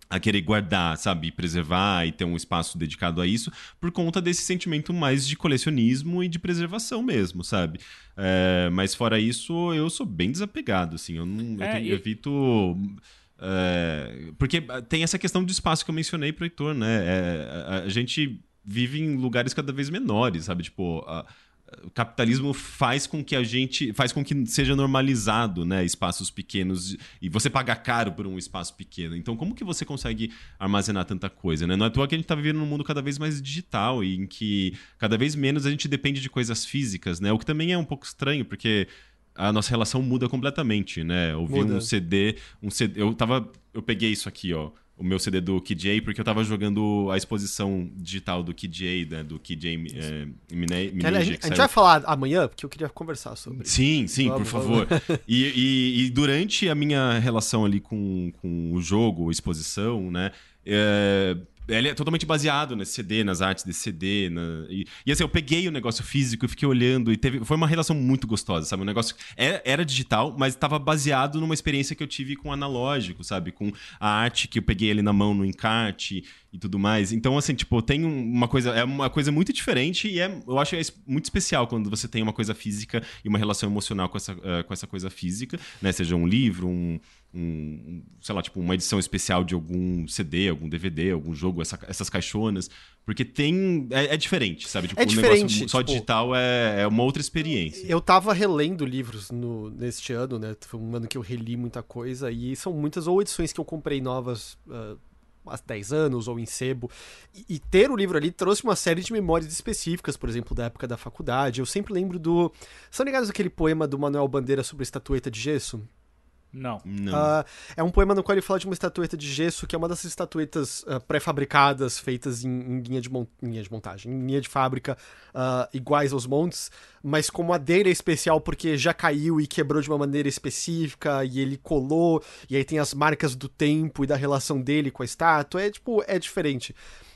a querer guardar, sabe, preservar e ter um espaço dedicado a isso, por conta desse sentimento mais de colecionismo e de preservação mesmo, sabe? É, mas fora isso, eu sou bem desapegado, assim, eu não é, eu, tenho, eu evito. É, porque tem essa questão do espaço que eu mencionei pro Heitor, né? É, a, a, gente vive em lugares cada vez menores, sabe? Tipo, a, o capitalismo faz com que a gente faz com que seja normalizado né espaços pequenos e você paga caro por um espaço pequeno. Então como que você consegue armazenar tanta coisa né? Não é à toa que a gente está vivendo num mundo cada vez mais digital e em que cada vez menos a gente depende de coisas físicas né? O que também é um pouco estranho porque a nossa relação muda completamente né? Ouvir um CD um CD eu tava eu peguei isso aqui ó o meu CD do KJ, porque eu tava jogando a exposição digital do KJ, né, do KJ é, Mine, a, a, gente vai falar amanhã, porque eu queria conversar sobre Sim, sim, vamos, por favor. e, e, e, durante a minha relação ali com, com o jogo, a exposição, né, é, ele é totalmente baseado nesse CD, nas artes desse CD. Na, e, e, assim, eu peguei o negócio físico e fiquei olhando e teve, foi uma relação muito gostosa, sabe? O negócio era, era digital, mas estava baseado numa experiência que eu tive com o analógico, sabe? Com a arte que eu peguei ali na mão no encarte e tudo mais. Então, assim, tipo, tem uma coisa, é uma coisa muito diferente e é, eu acho é muito especial quando você tem uma coisa física e uma relação emocional com essa, uh, com essa coisa física, né? Seja um livro, um, um, sei lá, tipo, uma edição especial de algum CD, algum DVD, algum jogo, essa, essas caixonas. Porque tem. É, é diferente, sabe? Tipo, é diferente. Um só tipo, digital é, é, uma outra experiência. Eu tava relendo livros no, neste ano, né? Foi um ano que eu reli muita coisa. E são muitas ou edições que eu comprei novas. Uh, há 10 anos ou em sebo. E, e, ter o livro ali trouxe uma série de memórias específicas, por exemplo, da época da faculdade. Eu sempre lembro do. São ligados aquele poema do Manuel Bandeira sobre a estatueta de gesso? Não. Não. Uh, é um poema no qual ele fala de uma estatueta de gesso, que é uma dessas estatuetas uh, pré-fabricadas, feitas em, em, linha de em, linha de montagem, em linha de fábrica, uh, iguais aos montes, mas com madeira especial porque já caiu e quebrou de uma maneira específica, e ele colou, e aí tem as marcas do tempo e da relação dele com a estátua. É tipo, é diferente.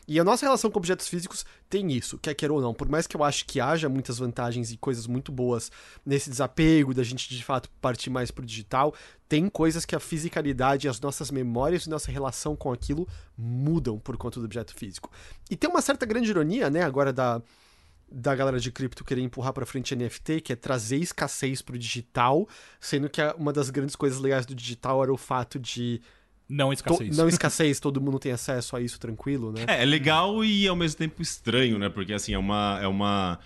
E a nossa relação com objetos físicos tem isso, quer queira ou não. Por mais que eu acho que haja muitas vantagens e coisas muito boas nesse desapego da gente de fato partir mais pro digital, tem coisas que a fisicalidade, as nossas memórias e nossa relação com aquilo mudam por conta do objeto físico. E tem uma certa grande ironia, né, agora da da galera de cripto querer empurrar para frente NFT, que é trazer escassez pro digital, sendo que uma das grandes coisas legais do digital era o fato de não escassez. To, não escassez, todo mundo tem acesso a isso tranquilo, né? É, é legal e ao mesmo tempo estranho, né? Porque assim, é uma. É uma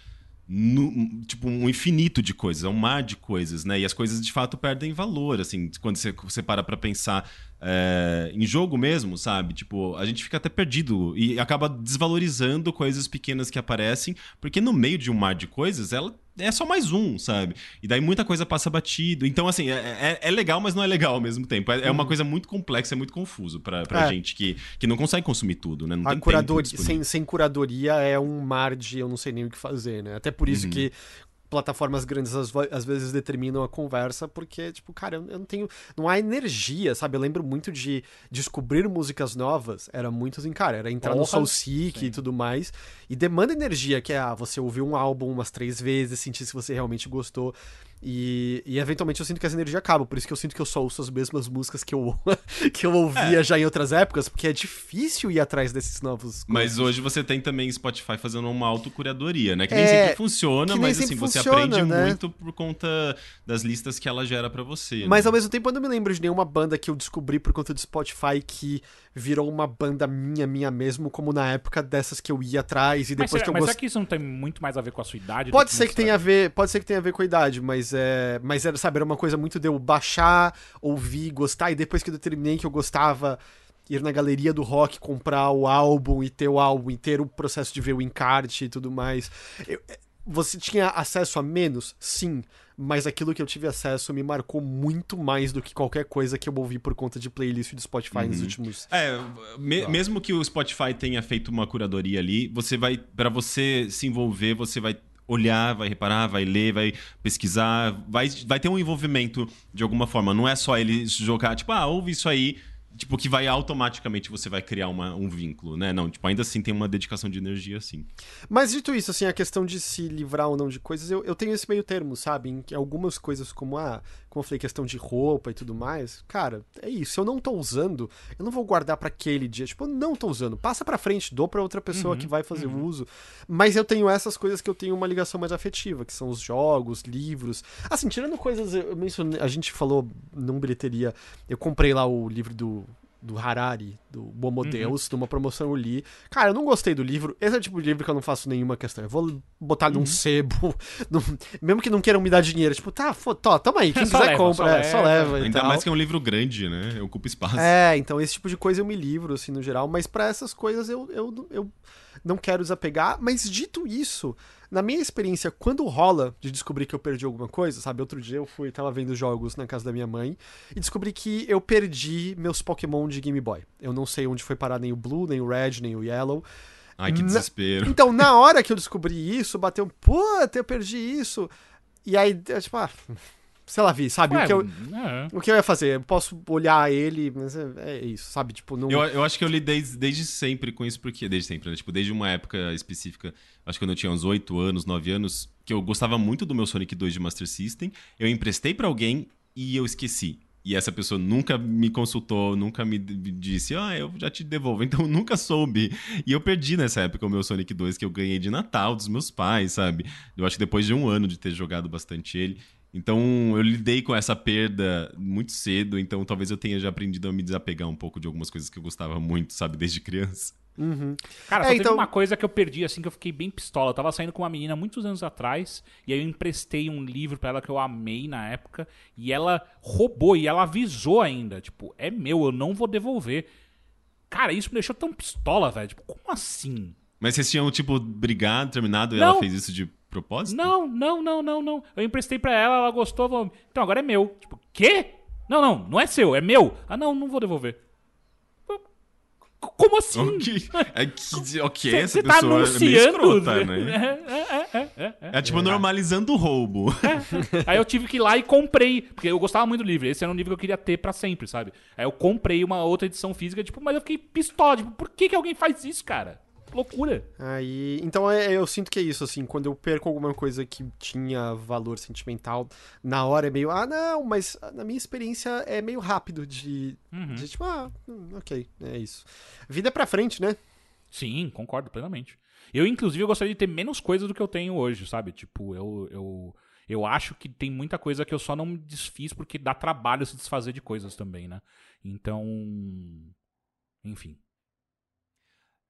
no, tipo um infinito de coisas, é um mar de coisas, né? E as coisas de fato perdem valor, assim, quando você, você para pra pensar é, em jogo mesmo, sabe? Tipo, a gente fica até perdido e acaba desvalorizando coisas pequenas que aparecem, porque no meio de um mar de coisas, ela é só mais um, sabe? E daí muita coisa passa batido. Então, assim, é, é, é legal, mas não é legal ao mesmo tempo. É, é uma uhum. coisa muito complexa, é muito confuso pra, pra é. gente que, que não consegue consumir tudo, né? Não a tem curadoria, sem, sem curadoria é um mar de eu não sei nem o que fazer, né? Até por isso uhum. que plataformas grandes às, vezes determinam a conversa, porque, tipo, cara, eu, não tenho. Não há energia, sabe? Eu lembro muito de descobrir músicas novas. Era muito assim, cara, era entrar Porra, no Soulseek e tudo mais. E demanda energia, que é ah, você ouvir um álbum umas três vezes, sentir se você realmente gostou. E, e, eventualmente eu sinto que essa energia acaba, por isso que eu sinto que eu só ouço as mesmas músicas que eu, que eu ouvia é. já em outras épocas, porque é difícil ir atrás desses novos. Mas hoje você tem também Spotify fazendo uma autocuradoria, né? Que nem é, sempre funciona, mas assim, você aprende né? muito por conta das listas que ela gera para você. Mas né? ao mesmo tempo eu não me lembro de nenhuma banda que eu descobri por conta do Spotify que virou uma banda minha, minha mesmo, como na época dessas que eu ia atrás e depois mas que eu Mas gost... será que isso não tem muito mais a ver com a sua idade? Pode ser que tenha a ver, pode ser que tenha a ver com a idade, mas é, mas era, sabe, era uma coisa muito de eu baixar, ouvir, gostar e depois que eu terminei que eu gostava ir na galeria do rock, comprar o álbum e ter o álbum inteiro, o processo de ver o encarte e tudo mais. Eu, você tinha acesso a menos? Sim. Mas aquilo que eu tive acesso me marcou muito mais do que qualquer coisa que eu ouvi por conta de playlist do Spotify uhum. nos últimos. É, me, mesmo que o Spotify tenha feito uma curadoria ali, você vai. para você se envolver, você vai olhar, vai reparar, vai ler, vai pesquisar, vai, vai ter um envolvimento de alguma forma. Não é só ele jogar, tipo, ah, ouve isso aí tipo, que vai automaticamente você vai criar uma, um vínculo, né? Não, tipo, ainda assim tem uma dedicação de energia, sim. Mas dito isso, assim, a questão de se livrar ou não de coisas, eu, eu tenho esse meio termo, sabe? Em que algumas coisas como a, como eu falei, questão de roupa e tudo mais, cara, é isso. Se eu não tô usando, eu não vou guardar para aquele dia. Tipo, eu não tô usando. Passa pra frente, dou pra outra pessoa uhum, que vai fazer uhum. uso. Mas eu tenho essas coisas que eu tenho uma ligação mais afetiva, que são os jogos, livros. Assim, tirando coisas, eu mencionei, a gente falou num bilheteria, eu comprei lá o livro do do Harari, do Homo uhum. Deus, numa promoção eu li. Cara, eu não gostei do livro. Esse é o tipo de livro que eu não faço nenhuma questão. Eu vou botar num uhum. sebo, num... mesmo que não queiram me dar dinheiro. Tipo, tá, tó, tamo aí, quem quiser leva, compra. Só, é, só leva. Ainda tal. mais que é um livro grande, né? Ocupa espaço. É, então esse tipo de coisa eu me livro, assim, no geral. Mas para essas coisas eu, eu, eu não quero desapegar. Mas dito isso, na minha experiência, quando rola de descobrir que eu perdi alguma coisa, sabe? Outro dia eu fui, tava vendo jogos na casa da minha mãe e descobri que eu perdi meus Pokémon de Game Boy. Eu não sei onde foi parar nem o Blue, nem o Red, nem o Yellow. Ai, que desespero. Na... Então, na hora que eu descobri isso, bateu, puta, eu perdi isso. E aí, tipo, ah, sei lá, vi, sabe? Ué, o, que eu, é. o que eu ia fazer? Eu posso olhar ele, mas é, é isso, sabe? Tipo, não. Eu, eu acho que eu lidei desde sempre com isso, porque. Desde sempre, né? Tipo, desde uma época específica, acho que quando eu tinha uns 8 anos, 9 anos, que eu gostava muito do meu Sonic 2 de Master System. Eu emprestei pra alguém e eu esqueci. E essa pessoa nunca me consultou, nunca me disse, ah, eu já te devolvo. Então eu nunca soube. E eu perdi nessa época o meu Sonic 2 que eu ganhei de Natal dos meus pais, sabe? Eu acho que depois de um ano de ter jogado bastante ele. Então eu lidei com essa perda muito cedo, então talvez eu tenha já aprendido a me desapegar um pouco de algumas coisas que eu gostava muito, sabe, desde criança. Uhum. Cara, É, só então- teve uma coisa que eu perdi, assim, que eu fiquei bem pistola. Eu tava saindo com uma menina muitos anos atrás, e aí eu emprestei um livro pra ela que eu amei na época, e ela roubou, e ela avisou ainda, tipo, é meu, eu não vou devolver. Cara, isso me deixou tão pistola, velho. Tipo, como assim? Mas vocês tinham, tipo, brigado, terminado, e Não. ela fez isso de propósito? Não, não, não, não, não. Eu emprestei pra ela, ela gostou, falou, então agora é meu. Tipo, quê? Não, não, não é seu, é meu. Ah, não, não vou devolver. Como assim? Ok, é que, ok, Cê- essa cê tá pessoa é meio anunciando. escrota, né? É, é, é, é, é. É tipo normalizando o roubo. Aí eu tive que ir lá e comprei, porque eu gostava muito do livro. Esse era um livro que eu queria ter pra sempre, sabe? Aí eu comprei uma outra edição física, tipo, mas eu fiquei pistola, tipo, por que, que alguém faz isso, cara? Loucura. Aí, então é, eu sinto que é isso, assim, quando eu perco alguma coisa que tinha valor sentimental, na hora é meio, ah, não, mas na minha experiência é meio rápido de, Uhum. de tipo, ah, hum, ok, é isso. Vida é pra frente, né? Sim, concordo plenamente. Eu, inclusive, eu gostaria de ter menos coisas do que eu tenho hoje, sabe? Tipo, eu, eu, eu acho que tem muita coisa que eu só não me desfiz porque dá trabalho se desfazer de coisas também, né? Então. Enfim.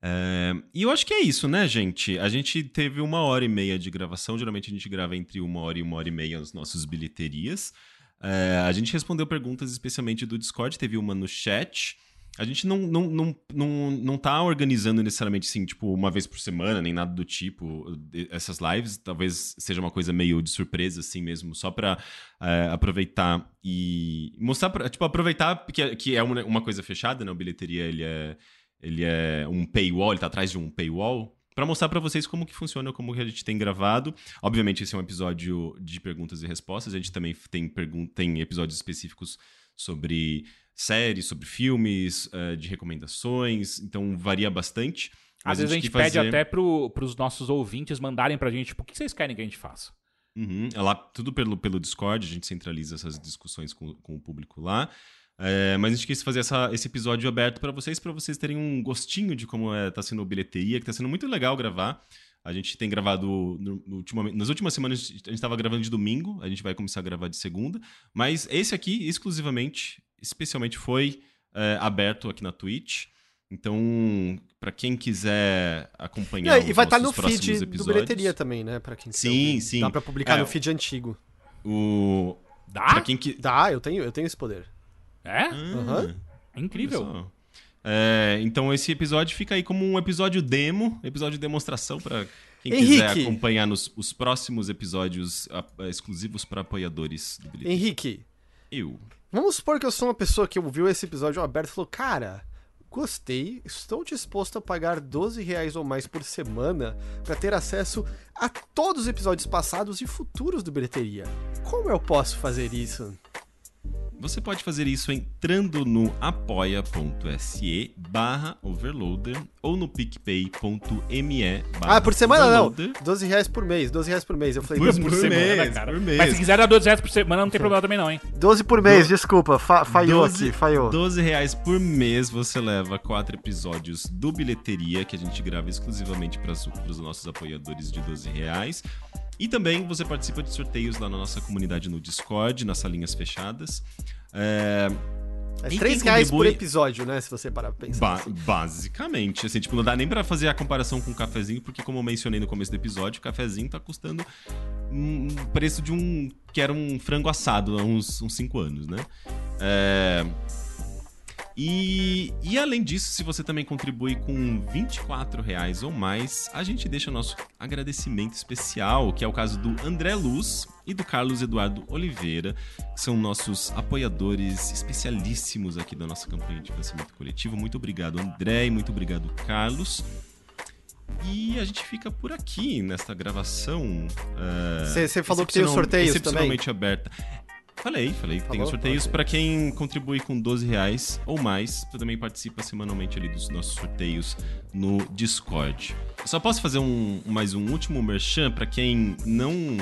É, e eu acho que é isso, né, gente? A gente teve uma hora e meia de gravação. Geralmente a gente grava entre uma hora e uma hora e meia os nossos bilheterias. É, a gente respondeu perguntas especialmente do Discord, teve uma no chat. A gente não, não, não, não, não tá organizando necessariamente, assim, tipo, uma vez por semana, nem nada do tipo, essas lives. Talvez seja uma coisa meio de surpresa, assim mesmo, só pra é, aproveitar e mostrar, pra, tipo, aproveitar que, é- que é uma, uma coisa fechada, né? O bilheteria, ele é, ele é um paywall, ele tá atrás de um paywall. Pra mostrar pra vocês como que funciona, como que a gente tem gravado. Obviamente, esse é um episódio de perguntas e respostas. A gente também tem, tem episódios específicos sobre séries, sobre filmes, eh, de recomendações. Então, varia bastante. Às vezes a gente quis pede fazer- até pro, pros nossos ouvintes mandarem pra gente, tipo, o que vocês querem que a gente faça? Uhum, é lá, tudo pelo, pelo Discord, a gente centraliza essas discussões com, com o público lá. É, mas a gente quis fazer essa- esse episódio aberto para vocês, para vocês terem um gostinho de como é, tá sendo a bilheteria, que tá sendo muito legal gravar. A gente tem gravado no, no nas últimas semanas, a gente estava gravando de domingo, a gente vai começar a gravar de segunda. Mas esse aqui, exclusivamente, especialmente, foi é, aberto aqui na Twitch. Então, para quem quiser acompanhar. e vai estar tá no feed do bilheteria também, né? Pra quem quiser Sim, sim. Dá pra publicar É. no feed antigo. O. Dá? Pra quem que. Dá, eu tenho, eu tenho esse poder. É? É Incrível. É, então esse episódio fica aí como um episódio demo, episódio de demonstração para quem quiser Henrique. acompanhar nos, os próximos episódios a- a- exclusivos para apoiadores do bilhete. Henrique, Eu. vamos supor que eu sou uma pessoa que ouviu esse episódio aberto e falou, cara, gostei, estou disposto a pagar 12 reais ou mais por semana pra ter acesso a todos os episódios passados e futuros do Bilheteria. Como eu posso fazer isso? Você pode fazer isso entrando no apoia.se barra overloader ou no picpay.me barra Ah, por semana não, overloader. 12 reais por mês, 12 reais por mês. Eu falei, Por- 12 por por, semana. semana. mês, cara. por mês. Mas se quiser dar 12 reais por semana, não tem problema também não, hein? 12 por mês, desculpa, fa falhou 12 aqui, falhou. 12 reais por mês você leva quatro episódios do Bilheteria, que a gente grava exclusivamente para os nossos apoiadores de 12 reais. E também você participa de sorteios lá na nossa comunidade no Discord, nas salinhas fechadas. É, É E 3 quem reais por contribui- episódio, né? Se você parar pra pensar. ba- basicamente, assim, tipo, não dá nem pra fazer a comparação com o cafezinho, porque como eu mencionei no começo do episódio, o cafezinho tá custando um preço de um que era um frango assado há uns 5 anos, né? É, E, e além disso, se você também contribui com 24 reais ou mais, a gente deixa nosso agradecimento especial, que é o caso do André Luz e do Carlos Eduardo Oliveira, que são nossos apoiadores especialíssimos aqui da nossa campanha de financiamento coletivo. Muito obrigado, André, e muito obrigado, Carlos. E a gente fica por aqui nesta gravação. Você- você falou que tem excepcional- sorteios também? excepcionalmente aberta. Falei, falei. Tem Falou? os sorteios pra quem contribui com 12 reais ou mais. Tu também participa semanalmente ali dos nossos sorteios no Discord. Eu só posso fazer um, mais um último merchan pra quem não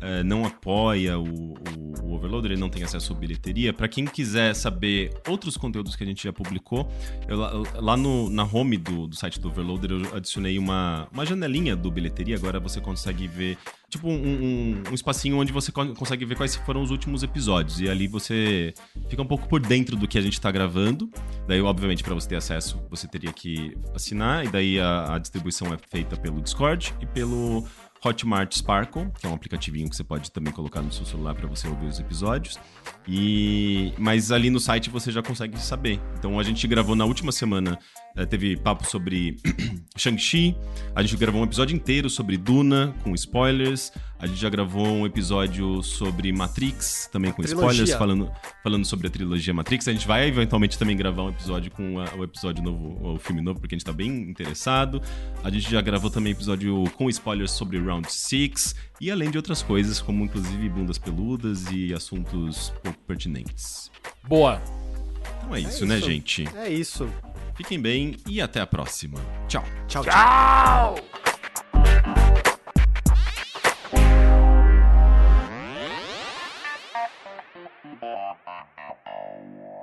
é, não apoia o, o, o Overloader, ele não tem acesso à bilheteria. Pra quem quiser saber outros conteúdos que a gente já publicou, eu lá, no, na home do, do site do Overloader eu adicionei uma, uma janelinha do bilheteria. Agora você consegue ver, tipo, um, um, um espacinho onde você con- consegue ver quais foram os últimos episódios. E ali você fica um pouco por dentro do que a gente tá gravando. Daí, obviamente, pra você ter acesso, você teria que assinar. E daí a, a distribuição é feita pelo Discord e pelo Hotmart Sparkle, que é um aplicativinho que você pode também colocar no seu celular para você ouvir os episódios. E mas ali no site você já consegue saber. Então a gente gravou na última semana, teve papo sobre Shang-Chi, a gente gravou um episódio inteiro sobre Duna com spoilers, a gente já gravou um episódio sobre Matrix, também com Trilogia. spoilers, falando, falando sobre a trilogia Matrix. A gente vai eventualmente também gravar um episódio com a- o episódio novo, o filme novo, porque a gente tá bem interessado. A gente já gravou também episódio com spoilers sobre Round 6 e além de outras coisas, como inclusive bundas peludas e assuntos pouco pertinentes. Boa. Então é isso, né, isso. gente? É isso. Fiquem bem e até a próxima. Tchau. Tchau. tchau. tchau.